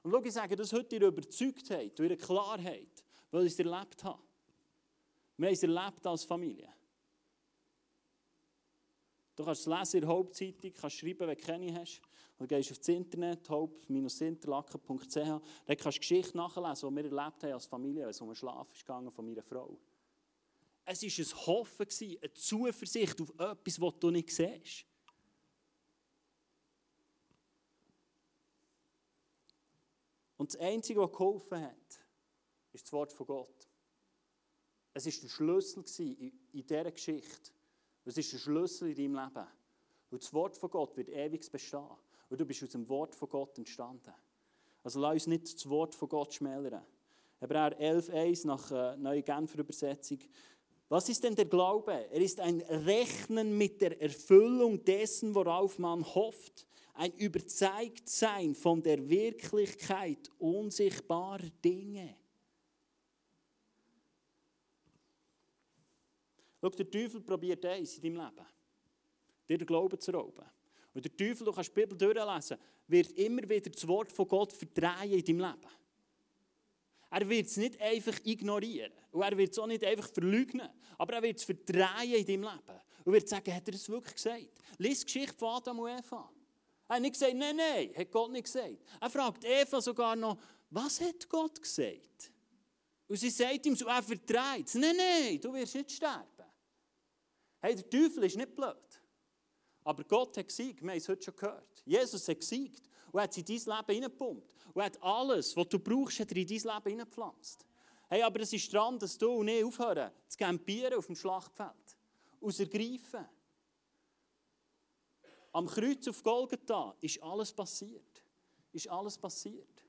Und schau, ich sage das heute ihre Überzeugtheit, ihre Klarheit, weil ich es erlebt habe. Wir haben es erlebt als Familie. Du kannst es lesen in der Hauptzeitung, kannst schreiben, wenn du keine hast. Oder gehst auf das Internet, haupt-interlaken.ch. Dann kannst du Geschichte nachlesen, die wir erlebt haben als Familie, wenn es um den Schlaf ist gegangen von meiner Frau. Es war ein Hoffen, eine Zuversicht auf etwas, was du nicht siehst. Und das Einzige, was geholfen hat, ist das Wort von Gott. Es war der Schlüssel in dieser Geschichte. Es ist der Schlüssel in deinem Leben. Und das Wort von Gott wird ewig bestehen. Und du bist aus dem Wort von Gott entstanden. Also lass uns nicht das Wort von Gott schmälern. Hebräer 11,1 nach äh, Neue Genfer Übersetzung. Was ist denn der Glaube? Er ist ein Rechnen mit der Erfüllung dessen, worauf man hofft ein Überzeugtsein von der Wirklichkeit unsichtbarer Dinge. Schau, der Teufel probiert eins in deinem Leben, dir den Glauben zu rauben. Und der Teufel, du kannst die Bibel durchlesen, wird immer wieder das Wort von Gott verdrehen in deinem Leben. Er wird es nicht einfach ignorieren. Und er wird es auch nicht einfach verleugnen. Aber er wird es verdrehen in deinem Leben. Und wird sagen, hat er es wirklich gesagt? Lies die Geschichte von Adam und Eva. Er hat nicht gesagt, nein, nein, hat Gott nicht gesagt. Er fragt Eva sogar noch, was hat Gott gesagt? Und sie sagt ihm so, er vertreibt es. Nein, nein, du wirst nicht sterben. Hey, der Teufel ist nicht blöd. Aber Gott hat gesiegt, wir haben es heute schon gehört. Jesus hat gesiegt und hat es in dein Leben hineingepumpt. Und hat alles, was du brauchst, hat er in dein Leben hineingepflanzt. Hey, aber es ist dran, dass du und ich aufhören, zu campieren auf dem Schlachtfeld. Aus ergreifen. Am Kreuz auf Golgatha ist alles passiert. Ist alles passiert.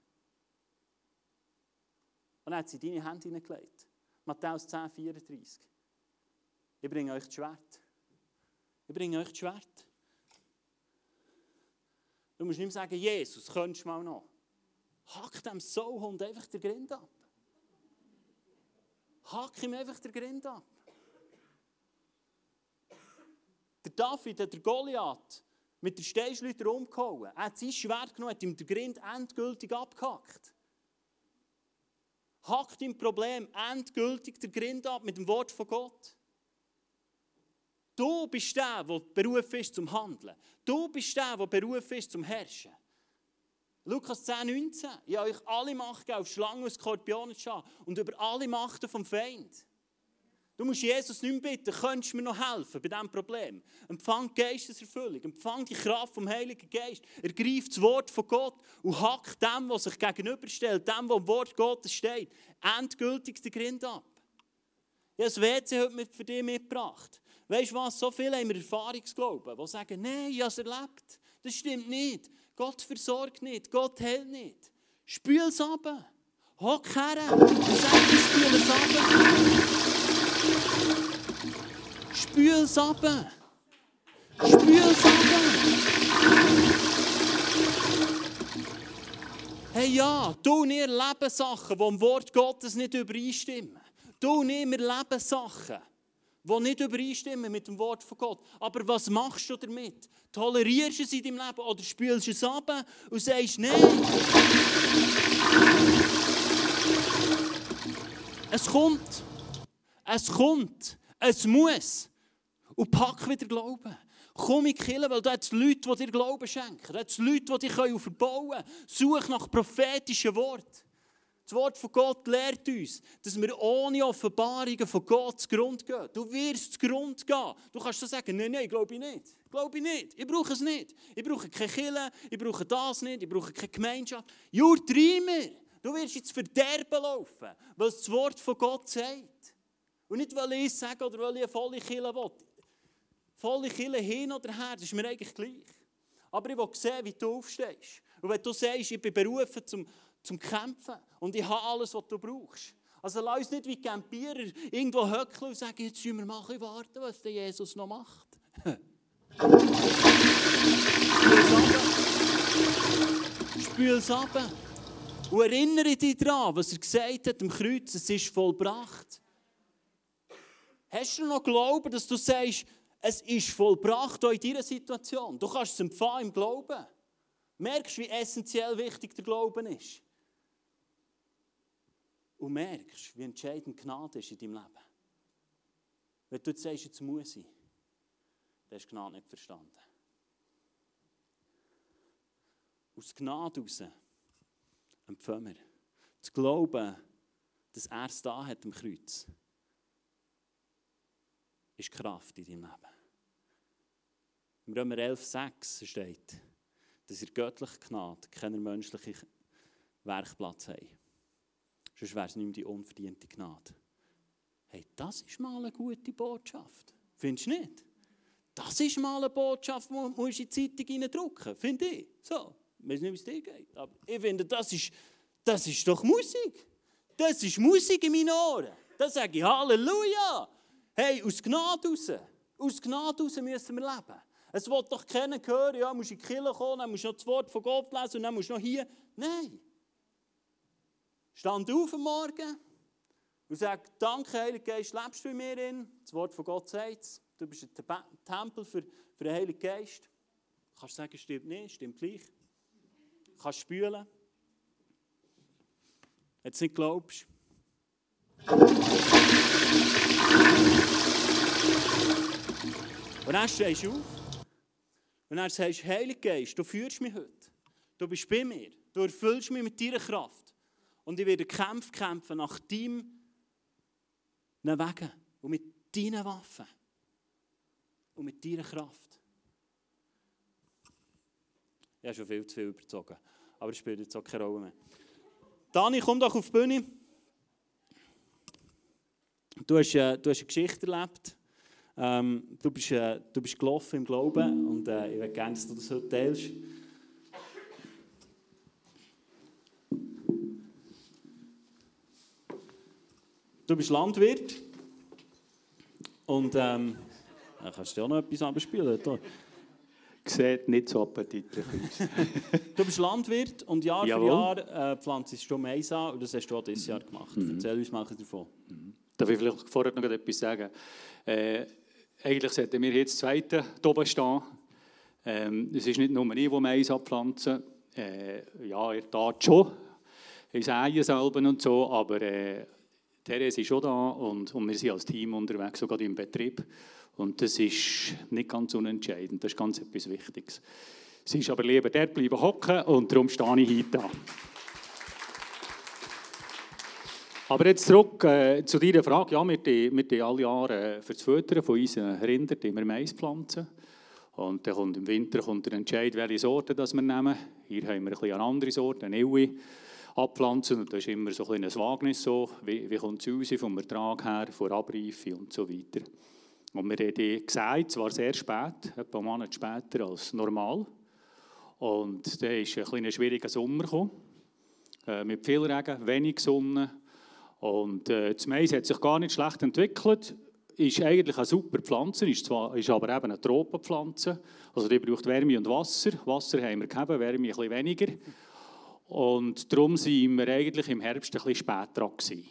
Und er hat sie in deine Hände hineingelegt. Matthäus 10, 34. Ich bringe euch das Schwert. Ich bringe euch das Schwert. Du musst nicht mehr sagen, Jesus, könntest du mal noch. Hack dem Sauhund einfach der Grind ab. Hack ihm einfach der Grind ab. Der David der Goliath mit der Steinschleuder umgehauen. Er hat sein Schwert genommen, hat ihm den Grind endgültig abgehackt. Hackt im Problem endgültig den Grind ab mit dem Wort von Gott. Du bist der, der berufen ist zum Handeln. Du bist der, der berufen ist zum Herrschen. Lukas 10, 19. Ich habe euch alle Macht gegeben, auf Schlangen und Skorpionen zu schauen und über alle Machten vom Feind. Du musst Jesus nicht mehr bitten, könntest du mir noch helfen bei diesem Problem? Empfang Geisteserfüllung, empfang die Kraft vom Heiligen Geist, ergreif das Wort von Gott und hack dem, was sich gegenüberstellt, dem, was im Wort Gottes steht, endgültig den Grind ab. Habe das WC heute für dich mitgebracht. Weißt du was? So viele haben wir Erfahrungsglauben, die sagen, nein, ich habe es erlebt. Das stimmt nicht. Gott versorgt nicht, Gott hält nicht. Spül es ab. Hock her sag, ich spüle es ab. Spül es ab. Spül es ab. Hey ja, du und ich erleben Sachen, die im Wort Gottes nicht übereinstimmen. Du und ich, wir Sachen, die nicht übereinstimmen mit dem Wort von Gott. Aber was machst du damit? Tolerierst du es in deinem Leben oder spielst du es ab und sagst, nein. Es kommt. Es kommt. Es muss. Und pack wieder Glauben. Komm in die Kirche, weil da hat es Leute, die dir Glauben schenken. Da hat es Leute, die dich verbauen können. Such nach prophetischen Worten. Das Wort von Gott lehrt uns, dass wir ohne Offenbarungen von Gott zu Grund gehen. Du wirst zu Grund gehen. Du kannst so sagen, nein, nein, glaube ich nicht. Glaube ich nicht. Ich brauche es nicht. Ich brauche keine Kirche, ich brauche das nicht, ich brauche keine Gemeinschaft. Jur, mir. Du wirst ins Verderben laufen, was das Wort von Gott sagt. Und nicht, weil ich es sage oder weil ich eine volle Kirche will. Volle Kirche hin oder her, das ist mir eigentlich gleich. Aber ich will sehen, wie du aufstehst. Und wenn du sagst, ich bin berufen zum, zum Kämpfen und ich habe alles, was du brauchst. Also lass uns nicht wie Campierer irgendwo höckeln und sagen, jetzt müssen wir mal warten, was der Jesus noch macht. Spül es ab. Und erinnere dich daran, was er gesagt hat am Kreuz, es ist vollbracht. Hast du noch Glauben, dass du sagst, es ist vollbracht auch in deiner Situation. Du kannst es empfangen im Glauben. Merkst, wie essentiell wichtig der Glauben ist. Und merkst, wie entscheidend Gnade ist in deinem Leben. Wenn du jetzt sagst, jetzt muss ich, dann hast du Gnade nicht verstanden. Aus Gnade heraus empfangen wir. Zu glauben, dass er es da hat am Kreuz, ist Kraft in deinem Leben. Im Römer 11,6 steht, dass ihr göttliche Gnade keinen menschlichen Werkplatz haben. Sonst wäre es nicht mehr die unverdiente Gnade. Hey, das ist mal eine gute Botschaft. Findest du nicht? Das ist mal eine Botschaft, die du in die Zeitung reindrücken Finde ich. So, ich weiß nicht, wie es dir geht. Aber ich finde, das ist, das ist doch Musik. Das ist Musik in meinen Ohren. Da sage ich Halleluja. Hey, aus Gnade raus. Aus Gnade raus müssen wir leben. Es wird doch keiner hören, ja, musst in die Kirche kommen, dann musst du noch das Wort von Gott lesen und dann musst du noch hier. Nein. Stand auf am Morgen und sag, danke Heiliger Geist, lebst du in mir in. Das Wort von Gott sagt du bist ein Tempel für, für den Heiligen Geist. Du kannst sagen, stimmt nicht, stimmt gleich. Du kannst spülen. Wenn du es nicht glaubst. Und dann stehst du auf und dann sagst du, Heiliger Geist, du führst mich heute. Du bist bei mir. Du erfüllst mich mit deiner Kraft. Und ich werde Kämpfe kämpfen nach deinem Wegen und mit deinen Waffen und mit deiner Kraft. Ich habe schon viel zu viel überzogen, aber es spielt jetzt auch keine Rolle mehr. Dani, komm doch auf die Bühne. Du hast, äh, du hast eine Geschichte erlebt. Ähm, du, bist, äh, du bist gelaufen im Glauben und äh, ich würde gerne, dass du das heute teilst. Du bist Landwirt und ähm, ja, kannst du auch noch etwas abspielen. Sieht nicht so appetitlich aus. du bist Landwirt und Jahr Jawohl. für Jahr äh, pflanzt du Mais an und das hast du auch dieses Jahr gemacht. Mhm. Erzähl uns mal davon. Mhm. Darf ich vielleicht vorher noch etwas sagen? Äh, eigentlich sollten wir jetzt zweite oben stehen. Ähm, es ist nicht nur ich, der Mais abpflanzen. Äh, ja, er tat schon. Ich sähe selber und so, aber äh, Therese ist schon da und, und wir sind als Team unterwegs, sogar im Betrieb. Und das ist nicht ganz unentscheidend, das ist ganz etwas Wichtiges. Sie ist aber lieber dort bleiben hocken und darum stehe ich heute da. Aber jetzt zurück äh, zu deiner Frage. Ja, wir die, alle Jahre äh, für das Füttern von unseren Rindern immer Mais pflanzen. Und dann kommt im Winter kommt der Entscheid, welche Sorte wir nehmen. Hier haben wir ein eine andere Sorte, eine Ewi, abpflanzen. Und das ist immer so ein, ein Wagnis, so, wie, wie kommt es raus, vom Ertrag her, von Abreife und so weiter. Und wir haben die gesät, zwar sehr spät, etwa einen Monat später als normal. Und dann ist ein, ein schwieriger Sommer gekommen. äh, mit viel Regen, wenig Sonne. Und äh, das Mais hat sich gar nicht schlecht entwickelt. Ist eigentlich eine super Pflanze, ist, zwar, ist aber eben eine Tropenpflanze. Also die braucht Wärme und Wasser. Wasser haben wir gegeben, Wärme ein bisschen weniger. Und darum waren wir eigentlich im Herbst ein bisschen spät gewesen.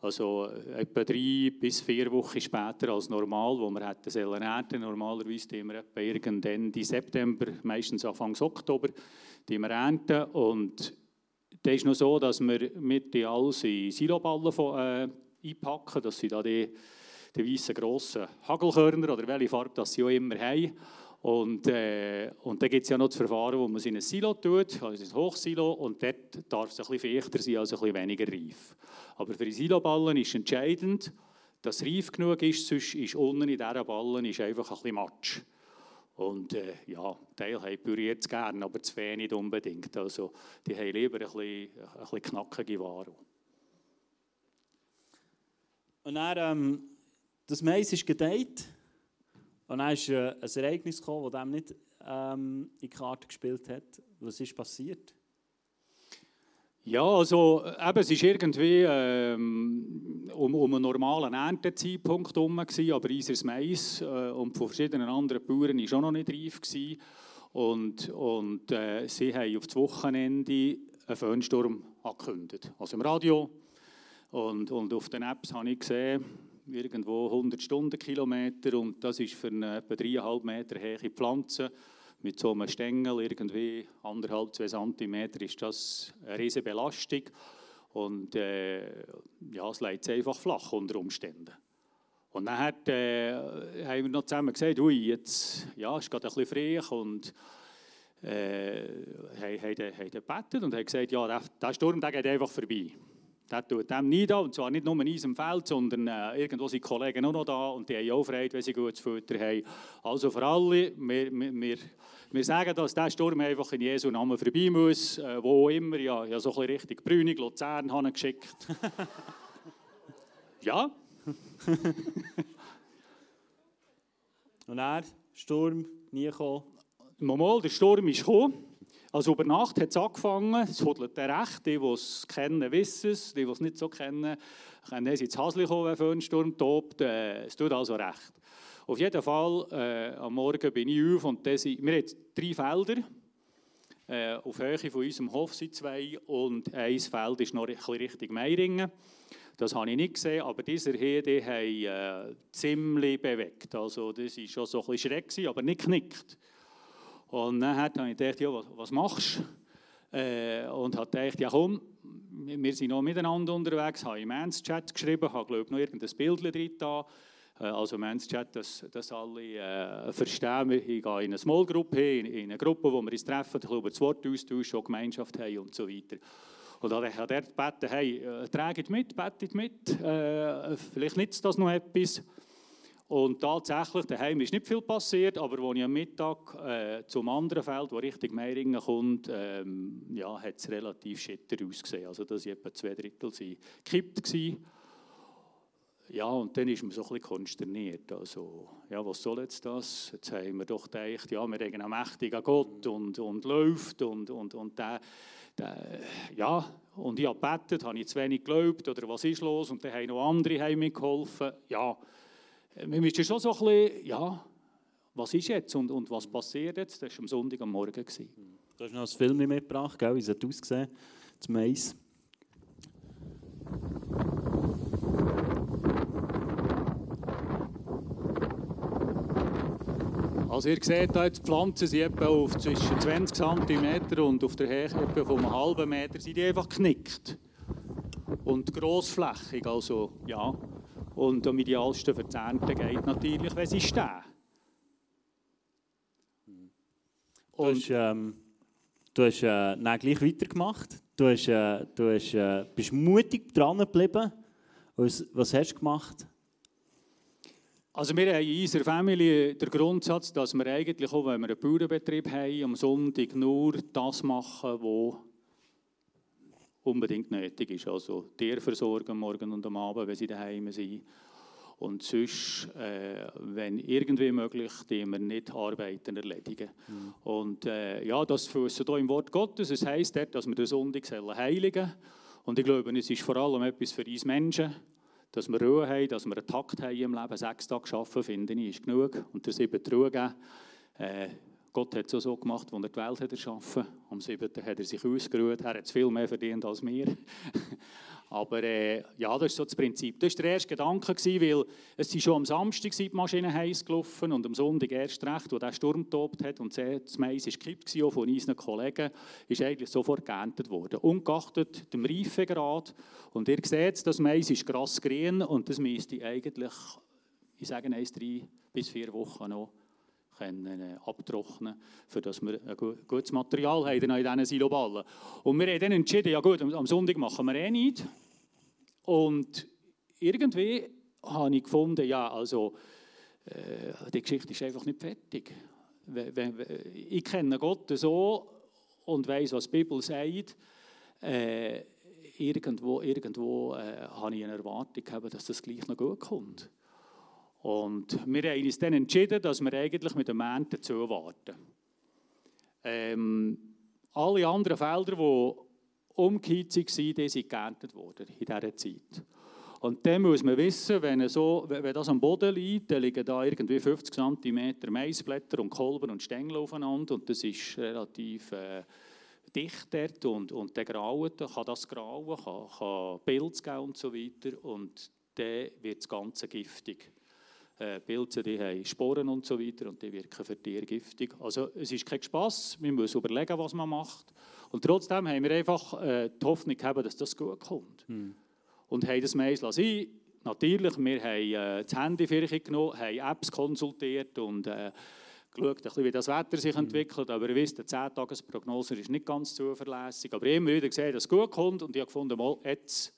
Also äh, etwa drei bis vier Wochen später als normal, wo wir hätten sollen ernten. Normalerweise die wir etwa irgendwann Ende September, meistens Anfang Oktober, die wir ernten. Und das ist noch so, dass wir mit die alles in Siloballen äh, einpacken, dass sie da die, die weißen grossen Hagelkörner oder welche Farbe das sie auch immer haben. Und, äh, und dann gibt es ja noch das Verfahren, wo man es in ein Silo tut, also ein Hochsilo, und dort darf es ein bisschen feuchter sein, also ein bisschen weniger reif. Aber für die Siloballen ist entscheidend, dass es reif genug ist, sonst ist unten in dieser Ballen ist einfach ein bisschen Matsch. Und äh, ja, Teil haben püriert es gerne, aber zu wenig nicht unbedingt. Also die haben lieber ein bisschen, ein bisschen knackige Ware. Und dann, ähm, das Mais ist gedeiht. Und dann ist äh, ein Ereignis gekommen, das dem nicht ähm, in die Karte gespielt hat. Was ist passiert? Ja, also eben, es war irgendwie ähm, um, um einen normalen Erntezeitpunkt herum, aber unser Mais äh, und von verschiedenen anderen Bauern war schon noch nicht reif. Gewesen. Und, und äh, sie haben auf das Wochenende einen Föhnsturm angekündigt. Also im Radio und, und auf den Apps habe ich gesehen, irgendwo 100 Stundenkilometer und das ist für eine etwa 3,5 Meter hohe Pflanze mit so einem Stängel, irgendwie anderthalb, zwei Zentimeter, ist das eine riesige Belastung. Und äh, ja, es legt einfach flach unter Umständen. Und dann hat, äh, haben wir noch zusammen gesagt, ui, jetzt ja, ist gerade ein bisschen frech und äh, haben, haben, haben gebetet und haben gesagt, ja, der, der Sturm der geht einfach vorbei. Der tut dem nie da, und zwar nicht nur in unserem Feld, sondern äh, irgendwo sind die Kollegen auch noch da und die haben auch Freude, wenn sie gutes Futter haben. Also für alle, wir, wir sagen, dass dieser Sturm einfach in Jesu Namen vorbei muss, äh, wo immer, ja, ja so ein bisschen richtig Brünig, Luzern haben geschickt. ja. und er, Sturm, nie gekommen? Mal, der Sturm ist gekommen. Also über Nacht hat es angefangen, es hodelt der Recht, die, die es kennen, wissen es, die, die es nicht so kennen, können ins Hasli kommen, wenn Föhnsturm tobt, äh, es tut also recht. Auf jeden Fall, äh, am Morgen bin ich auf und das, wir haben drei Felder, äh, auf Höhe von unserem Hof sind zwei und ein Feld ist noch ein bisschen Meiringen. Das habe ich nicht gesehen, aber dieser hier, die haben äh, ziemlich bewegt. Also das war schon so ein bisschen schräg, aber nicht knickt. Und dann habe ich gedacht, ja, was, was machst du? Äh, und habe gedacht, ja komm, wir sind noch miteinander unterwegs, habe im Mans-Chat geschrieben, habe glaube noch irgendein Bild drin da. Äh, also Mans-Chat, dass, dass alle äh, verstehen, ich gehe in eine Small Group hin, in, in eine Gruppe, wo wir uns treffen, über das Wort austauschen, Gemeinschaft haben und so weiter. Und dann hat er gebeten, hey, äh, tragt mit, betet mit, äh, vielleicht nützt das noch etwas. Und tatsächlich, daheim ist nicht viel passiert, aber als ich am Mittag äh, zum anderen Feld, das Richtung Meiringen kommt, ähm, ja, hat es relativ schitter ausgesehen. Also dass etwa zwei Drittel gekippt waren. Ja, und dann ist man so ein bisschen konsterniert. Also, ja, was soll jetzt das? Jetzt haben wir doch gedacht, ja, wir haben einen mächtigen Gott und, und läuft und, und, und der, der, ja, und ich habe gebetet, habe ich zu wenig geglaubt oder was ist los? Und dann haben noch andere haben mir geholfen. Ja, wir müssen schon so ein bisschen, ja, was ist jetzt und, und was passiert jetzt? Das war am Sonntag am Morgen. Gewesen. Du hast noch ein Film mitgebracht, gell? wie es hat ausgesehen das Mais. Also ihr seht, hier, die Pflanzen sind etwa auf zwischen 20 cm und auf der Höhe etwa von einem halben Meter sind die einfach geknickt. Und grossflächig, also ja, und am idealsten für die Ernte geht natürlich, wenn sie stehen. Und du hast, ähm, du hast äh, dann gleich weitergemacht. Du, hast, äh, du hast, äh, bist mutig dran geblieben. Was, was hast du gemacht? Also wir haben in unserer Familie den Grundsatz, dass wir eigentlich auch, wenn wir einen Bauernbetrieb haben, am Sonntag nur das machen, was unbedingt nötig ist. Also Tierversorgung am Morgen und am Abend, wenn sie daheim sind. Und sonst, äh, wenn irgendwie möglich, die wir nicht arbeiten erledigen. Mhm. Und äh, ja, das fußt hier im Wort Gottes. Es heisst dort, dass wir den Sonntag heiligen sollen. Und ich glaube, es ist vor allem etwas für uns Menschen, dass wir Ruhe haben, dass wir einen Takt haben im Leben. Sechs Tage arbeiten, finde ich, ist genug. Und der siebte Ruhe geben. Äh, Gott hat es so gemacht, als er die Welt hat erschaffen hat. Am siebten hat er sich ausgeruht. Er hat viel mehr verdient als wir. Aber äh, ja, das ist so das Prinzip. Das war der erste Gedanke, weil es schon am Samstag die Maschine heiß gelaufen und am Sonntag erst recht, wo der Sturm tobt hat und das Mais war gekippt von unseren Kollegen, ist eigentlich sofort geerntet worden. Ungeachtet dem Reifegrad. Und ihr seht, das Mais ist krass grün und das müsste eigentlich, ich sage eins, drei bis vier Wochen noch können, äh, abtrocknen dass wir ein gutes Material haben in diesen Siloballen. Und wir haben dann entschieden, ja gut, am Sonntag machen wir eh nichts. Und irgendwie habe ich gefunden, ja, also äh, die Geschichte ist einfach nicht fertig. Ich kenne Gott so und weiß, was die Bibel sagt. Äh, irgendwo irgendwo äh, habe ich eine Erwartung, dass das gleich noch gut kommt. Und wir haben uns dann entschieden, dass wir eigentlich mit dem Ernten zuwarten. Ähm, alle anderen Felder, die umgekehrt waren, die sind geerntet worden in dieser Zeit. Und dann muss man wissen, wenn, so, wenn das am Boden liegt, dann liegen da irgendwie 50 cm Maisblätter und Kolben und Stängel aufeinander und das ist relativ äh, dicht dort und, und der graut, kann das grauen, kann, kann Pilz geben und so weiter und dann wird das Ganze giftig. Äh, Pilze die haben Sporen und so weiter und die wirken für Tiere giftig. Also es ist kein Spass, wir müssen überlegen, was man macht. Und trotzdem haben wir einfach äh, die Hoffnung gehabt, dass das gut kommt. Hm. Und haben das Mais lassen. Natürlich, wir haben äh, das Handy für genommen, haben Apps konsultiert und äh, geschaut, wie das Wetter sich hm. entwickelt. Aber ihr wisst, die 10-Tages-Prognose ist nicht ganz zuverlässig. Aber immer wieder gesehen, dass es gut kommt und ich habe gefunden, mal, jetzt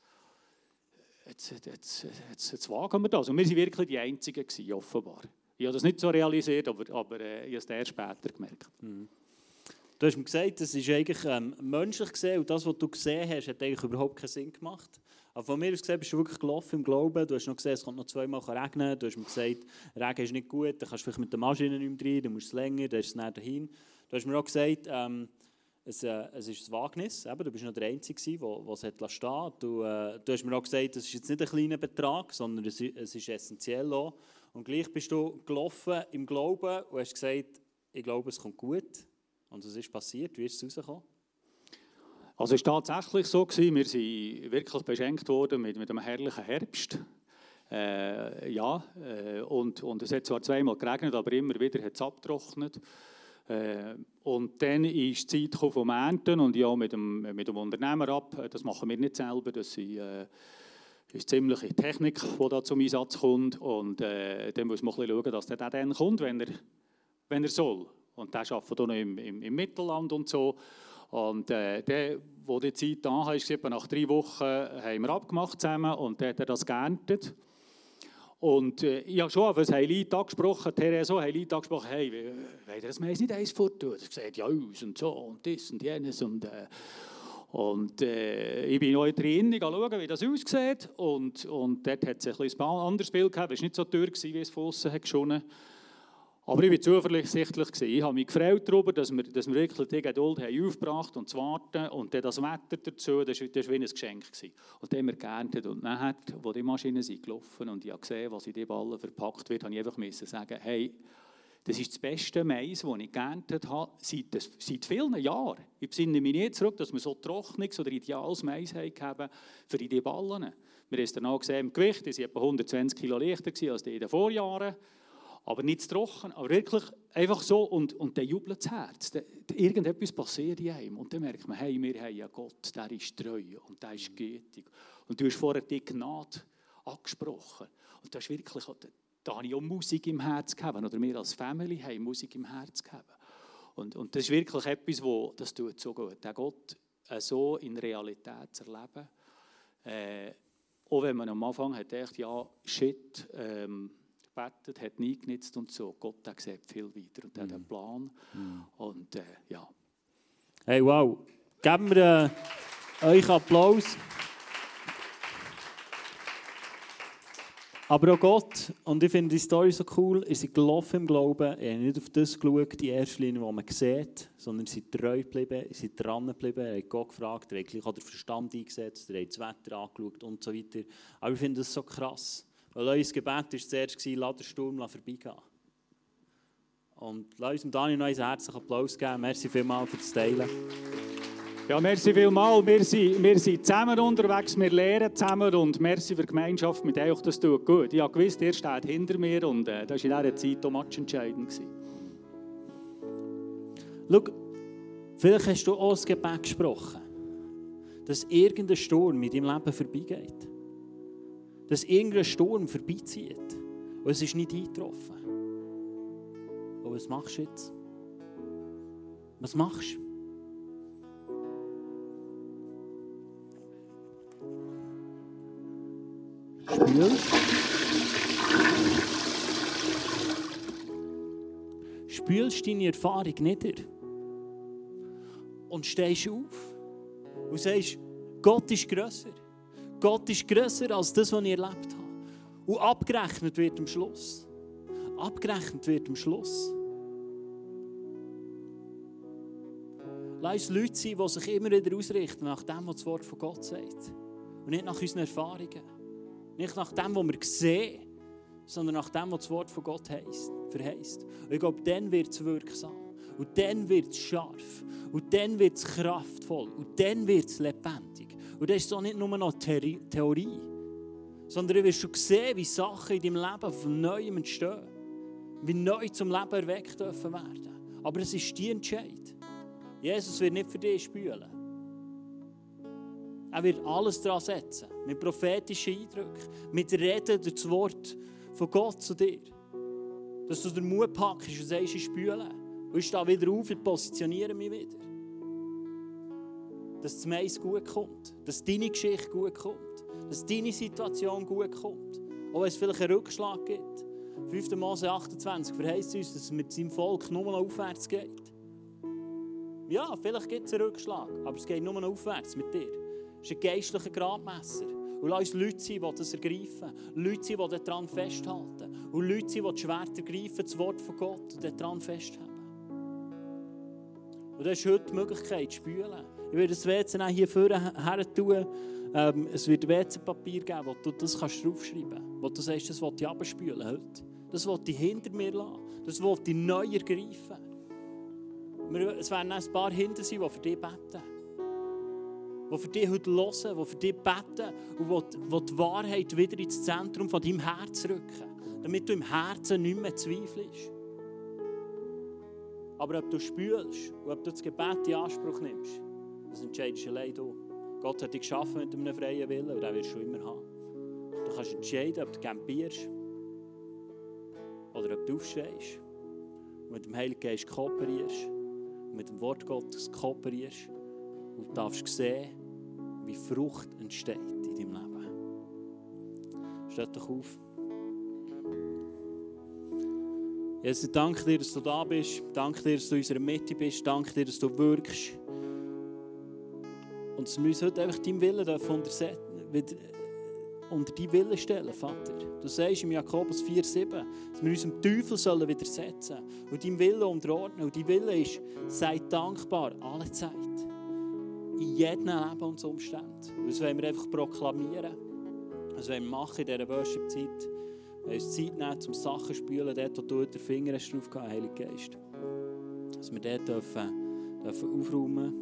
jetzt, jetzt, jetzt, jetzt wagen wir das. Und wir waren wirklich die Einzigen, gewesen, offenbar. Ich habe das nicht so realisiert, aber, aber äh, ich habe es erst später gemerkt. Mhm. Du hast mir gesagt, das ist eigentlich ähm, menschlich gesehen und das, was du gesehen hast, hat eigentlich überhaupt keinen Sinn gemacht. Aber von mir aus gesehen bist du wirklich gelaufen im Glauben. Du hast noch gesehen, es kommt noch zweimal regnen. Du hast mir gesagt, Regen ist nicht gut, dann kannst du vielleicht mit der Maschine nicht mehr rein, du musst es länger, dann ist es näher dahin. Du hast mir auch gesagt, ähm, es, äh, es ist ein Wagnis. Eben, du bist noch der Einzige, der es stehen du, äh, du hast mir auch gesagt, es ist jetzt nicht ein kleiner Betrag, sondern es, es ist essentiell auch. Und gleich bist du gelaufen im Glauben und hast gesagt, ich glaube, es kommt gut. Und was ist passiert? Wie ist es rausgekommen? Also es war tatsächlich so, gewesen, wir sind wirklich beschenkt worden mit, mit einem herrlichen Herbst. Äh, ja, äh, und, und es hat zwar zweimal geregnet, aber immer wieder hat es abgetrocknet. Äh, und dann ist die Zeit vom Ernten und ja mit dem, mit dem Unternehmer ab. Das machen wir nicht selber, das ist, äh, ist ziemliche Technik, die da zum Einsatz kommt. Und äh, dann muss man schauen, dass der dann kommt, wenn er, wenn er soll. Und der arbeitet hier noch im, im, im Mittelland und so. Und äh, der, wo die Zeit da ist, nach drei Wochen haben wir abgemacht zusammen und der hat das geerntet. Und äh, ich habe schon auf ein Highlight angesprochen, Therese so Highlight angesprochen, hey, wollt ihr das Mais nicht eins forttun? Ich gesagt, ja, aus und so und das und jenes und... Äh, und äh, ich bin noch drin, schauen, wie das aussieht. Und, und dort hat es ein, anderes Bild gehabt. Es war nicht so teuer, wie es von außen hat geschonnen aber ich war zuversichtlich. Ich habe mich gefreut darüber, dass wir, dass wir wirklich die Geduld haben aufgebracht und zu warten. Und dann das Wetter dazu, das war, wie ein Geschenk. Gewesen. Und dann haben wir geerntet. Und dann, als die Maschinen sind gelaufen und ich habe gesehen, was in die Ballen verpackt wird, habe ich einfach müssen sagen, hey, das ist das beste Mais, das ich geerntet habe, seit, seit vielen Jahren. Ich besinne mich nicht zurück, dass wir so trockenes oder ideales Mais haben für die Ballen. Wir haben es dann auch gesehen im Gewicht, die waren etwa 120 Kilo leichter als die in den Vorjahren aber nicht zu trocken, aber wirklich einfach so und, und dann jubelt das Herz. Irgendetwas passiert in einem und dann merkt man, hey, wir haben ja Gott, der ist treu und der ist gütig. Und du hast vorher die Gnade angesprochen und das ist wirklich, da habe ich auch Musik im Herz gehabt oder wir als Family haben Musik im Herz gehabt. Und, und das ist wirklich etwas, wo, das tut so gut, den Gott äh, so in Realität zu erleben. Äh, auch wenn man am Anfang hat gedacht, ja, shit, ähm, gebetet, hat nie und so. Gott der sieht viel weiter und mhm. hat einen Plan. Mhm. Und äh, ja. Hey, wow. Geben wir äh, euch Applaus. Aber auch Gott, und ich finde die Story so cool, ist sie gelaufen im Glauben, er hat nicht auf das geschaut, die erste Linie, die man sieht, sondern sie treu geblieben, sie dran geblieben, er hat Gott gefragt, er hat den Verstand eingesetzt, er hat das Wetter angeschaut und so weiter. Aber ich finde das so krass, weil unser Gebet war zuerst, lass den Sturm vorbeigehen. Und lass uns Daniel noch einen herzlichen Applaus geben. Merci vielmals für das Teilen. Ja, merci vielmals. Wir sind, wir sind zusammen unterwegs, wir lernen zusammen und merci für die Gemeinschaft mit euch, das tut gut. Ich habe gewusst, ihr steht hinter mir und äh, das war in dieser Zeit auch entscheidend. Schau, vielleicht hast du auch das Gebet gesprochen, dass irgendein Sturm mit deinem Leben vorbeigeht. Dass irgendein Sturm vorbeizieht und es ist nicht eingetroffen. Und was machst du jetzt? Was machst du? Spürst. Spülst deine Erfahrung nieder und stehst auf und sagst, Gott ist grösser. Gott ist grösser als das, was ich erlebt habe. Und abgerechnet wird am Schluss. Abgerechnet wird am Schluss. Lass Leute sein, die sich immer wieder ausrichten nach dem, was das Wort von Gott sagt. Und nicht nach unseren Erfahrungen. Nicht nach dem, was wir sehen, sondern nach dem, was das Wort von Gott heisst, verheißt. Und ich glaube, dann wird es wirksam. Und dann wird es scharf. Und dann wird es kraftvoll. Und dann wird es lebendig. Und das ist auch nicht nur noch Theorie, sondern du wirst schon sehen, wie Sachen in deinem Leben von Neuem entstehen. Wie neu zum Leben erweckt dürfen werden. Aber es ist die Entscheid. Jesus wird nicht für dich spülen. Er wird alles daran setzen. Mit prophetischen Eindrücken. Mit Reden durch das Wort von Gott zu dir. Dass du den Mut packst und sagst, ich spüle. Und ich stehe wieder auf und positioniere mich wieder. Dass das Mais gut kommt. Dass deine Geschichte gut kommt. Dass deine Situation gut kommt. Auch wenn es vielleicht einen Rückschlag gibt. 5. Mose 28 verheißt uns, dass es mit seinem Volk nur noch aufwärts geht. Ja, vielleicht gibt es einen Rückschlag, aber es geht nur noch aufwärts mit dir. Es ist ein geistlicher Gradmesser. Und lass uns Leute sein, die das ergreifen. Leute sein, die daran festhalten. Und Leute sein, die das Schwert ergreifen, das Wort von Gott, und daran festhalten. Und das ist heute die Möglichkeit, zu spülen. Ich werde das WC hier vorne her tun. Ähm, es wird WC-Papier geben, wo du das kannst draufschreiben kannst. Wo du sagst, das will ich abspülen heute. Das will ich hinter mir lassen. Das will ich neu ergreifen. Es werden ein paar hinter sein, die für dich beten die für dich heute hören, die für dich beten und die die Wahrheit wieder ins Zentrum von deinem Herz rücken, damit du im Herzen nicht mehr zweifelst. Aber ob du spürst und ob du das Gebet in Anspruch nimmst, das entscheidest du allein du. Gott hat dich geschaffen mit einem freien Willen und den wirst du immer haben. Du kannst entscheiden, ob du campierst oder ob du aufstehst und mit dem Heiligen Geist kooperierst mit dem Wort Gottes kooperierst und darfst sehen, wie Frucht entsteht in deinem Leben. Steht doch auf. Jesus, ich danke dir, dass du da bist. Danke dir, dass du in unserer Mitte bist. Danke dir, dass du wirkst. Und dass wir uns heute einfach deinem Willen unter deinen Willen stellen, Vater. Du sagst im Jakobus 4,7, dass wir uns dem Teufel sollen widersetzen und deinem Willen unterordnen. Und dein Wille ist, sei dankbar alle Zeit in jedem Lebensumstand. Das wollen wir einfach proklamieren. Das wollen wir machen in dieser Worship-Zeit. Wir uns Zeit nehmen, zum Sachen zu spülen, dort, wo du den Finger hast drauf gehabt, Heiliger Geist. Dass wir dort dürfen, dürfen aufräumen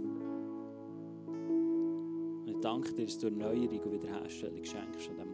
Und ich danke dir, dass du Erneuerung und Wiederherstellung schenkst an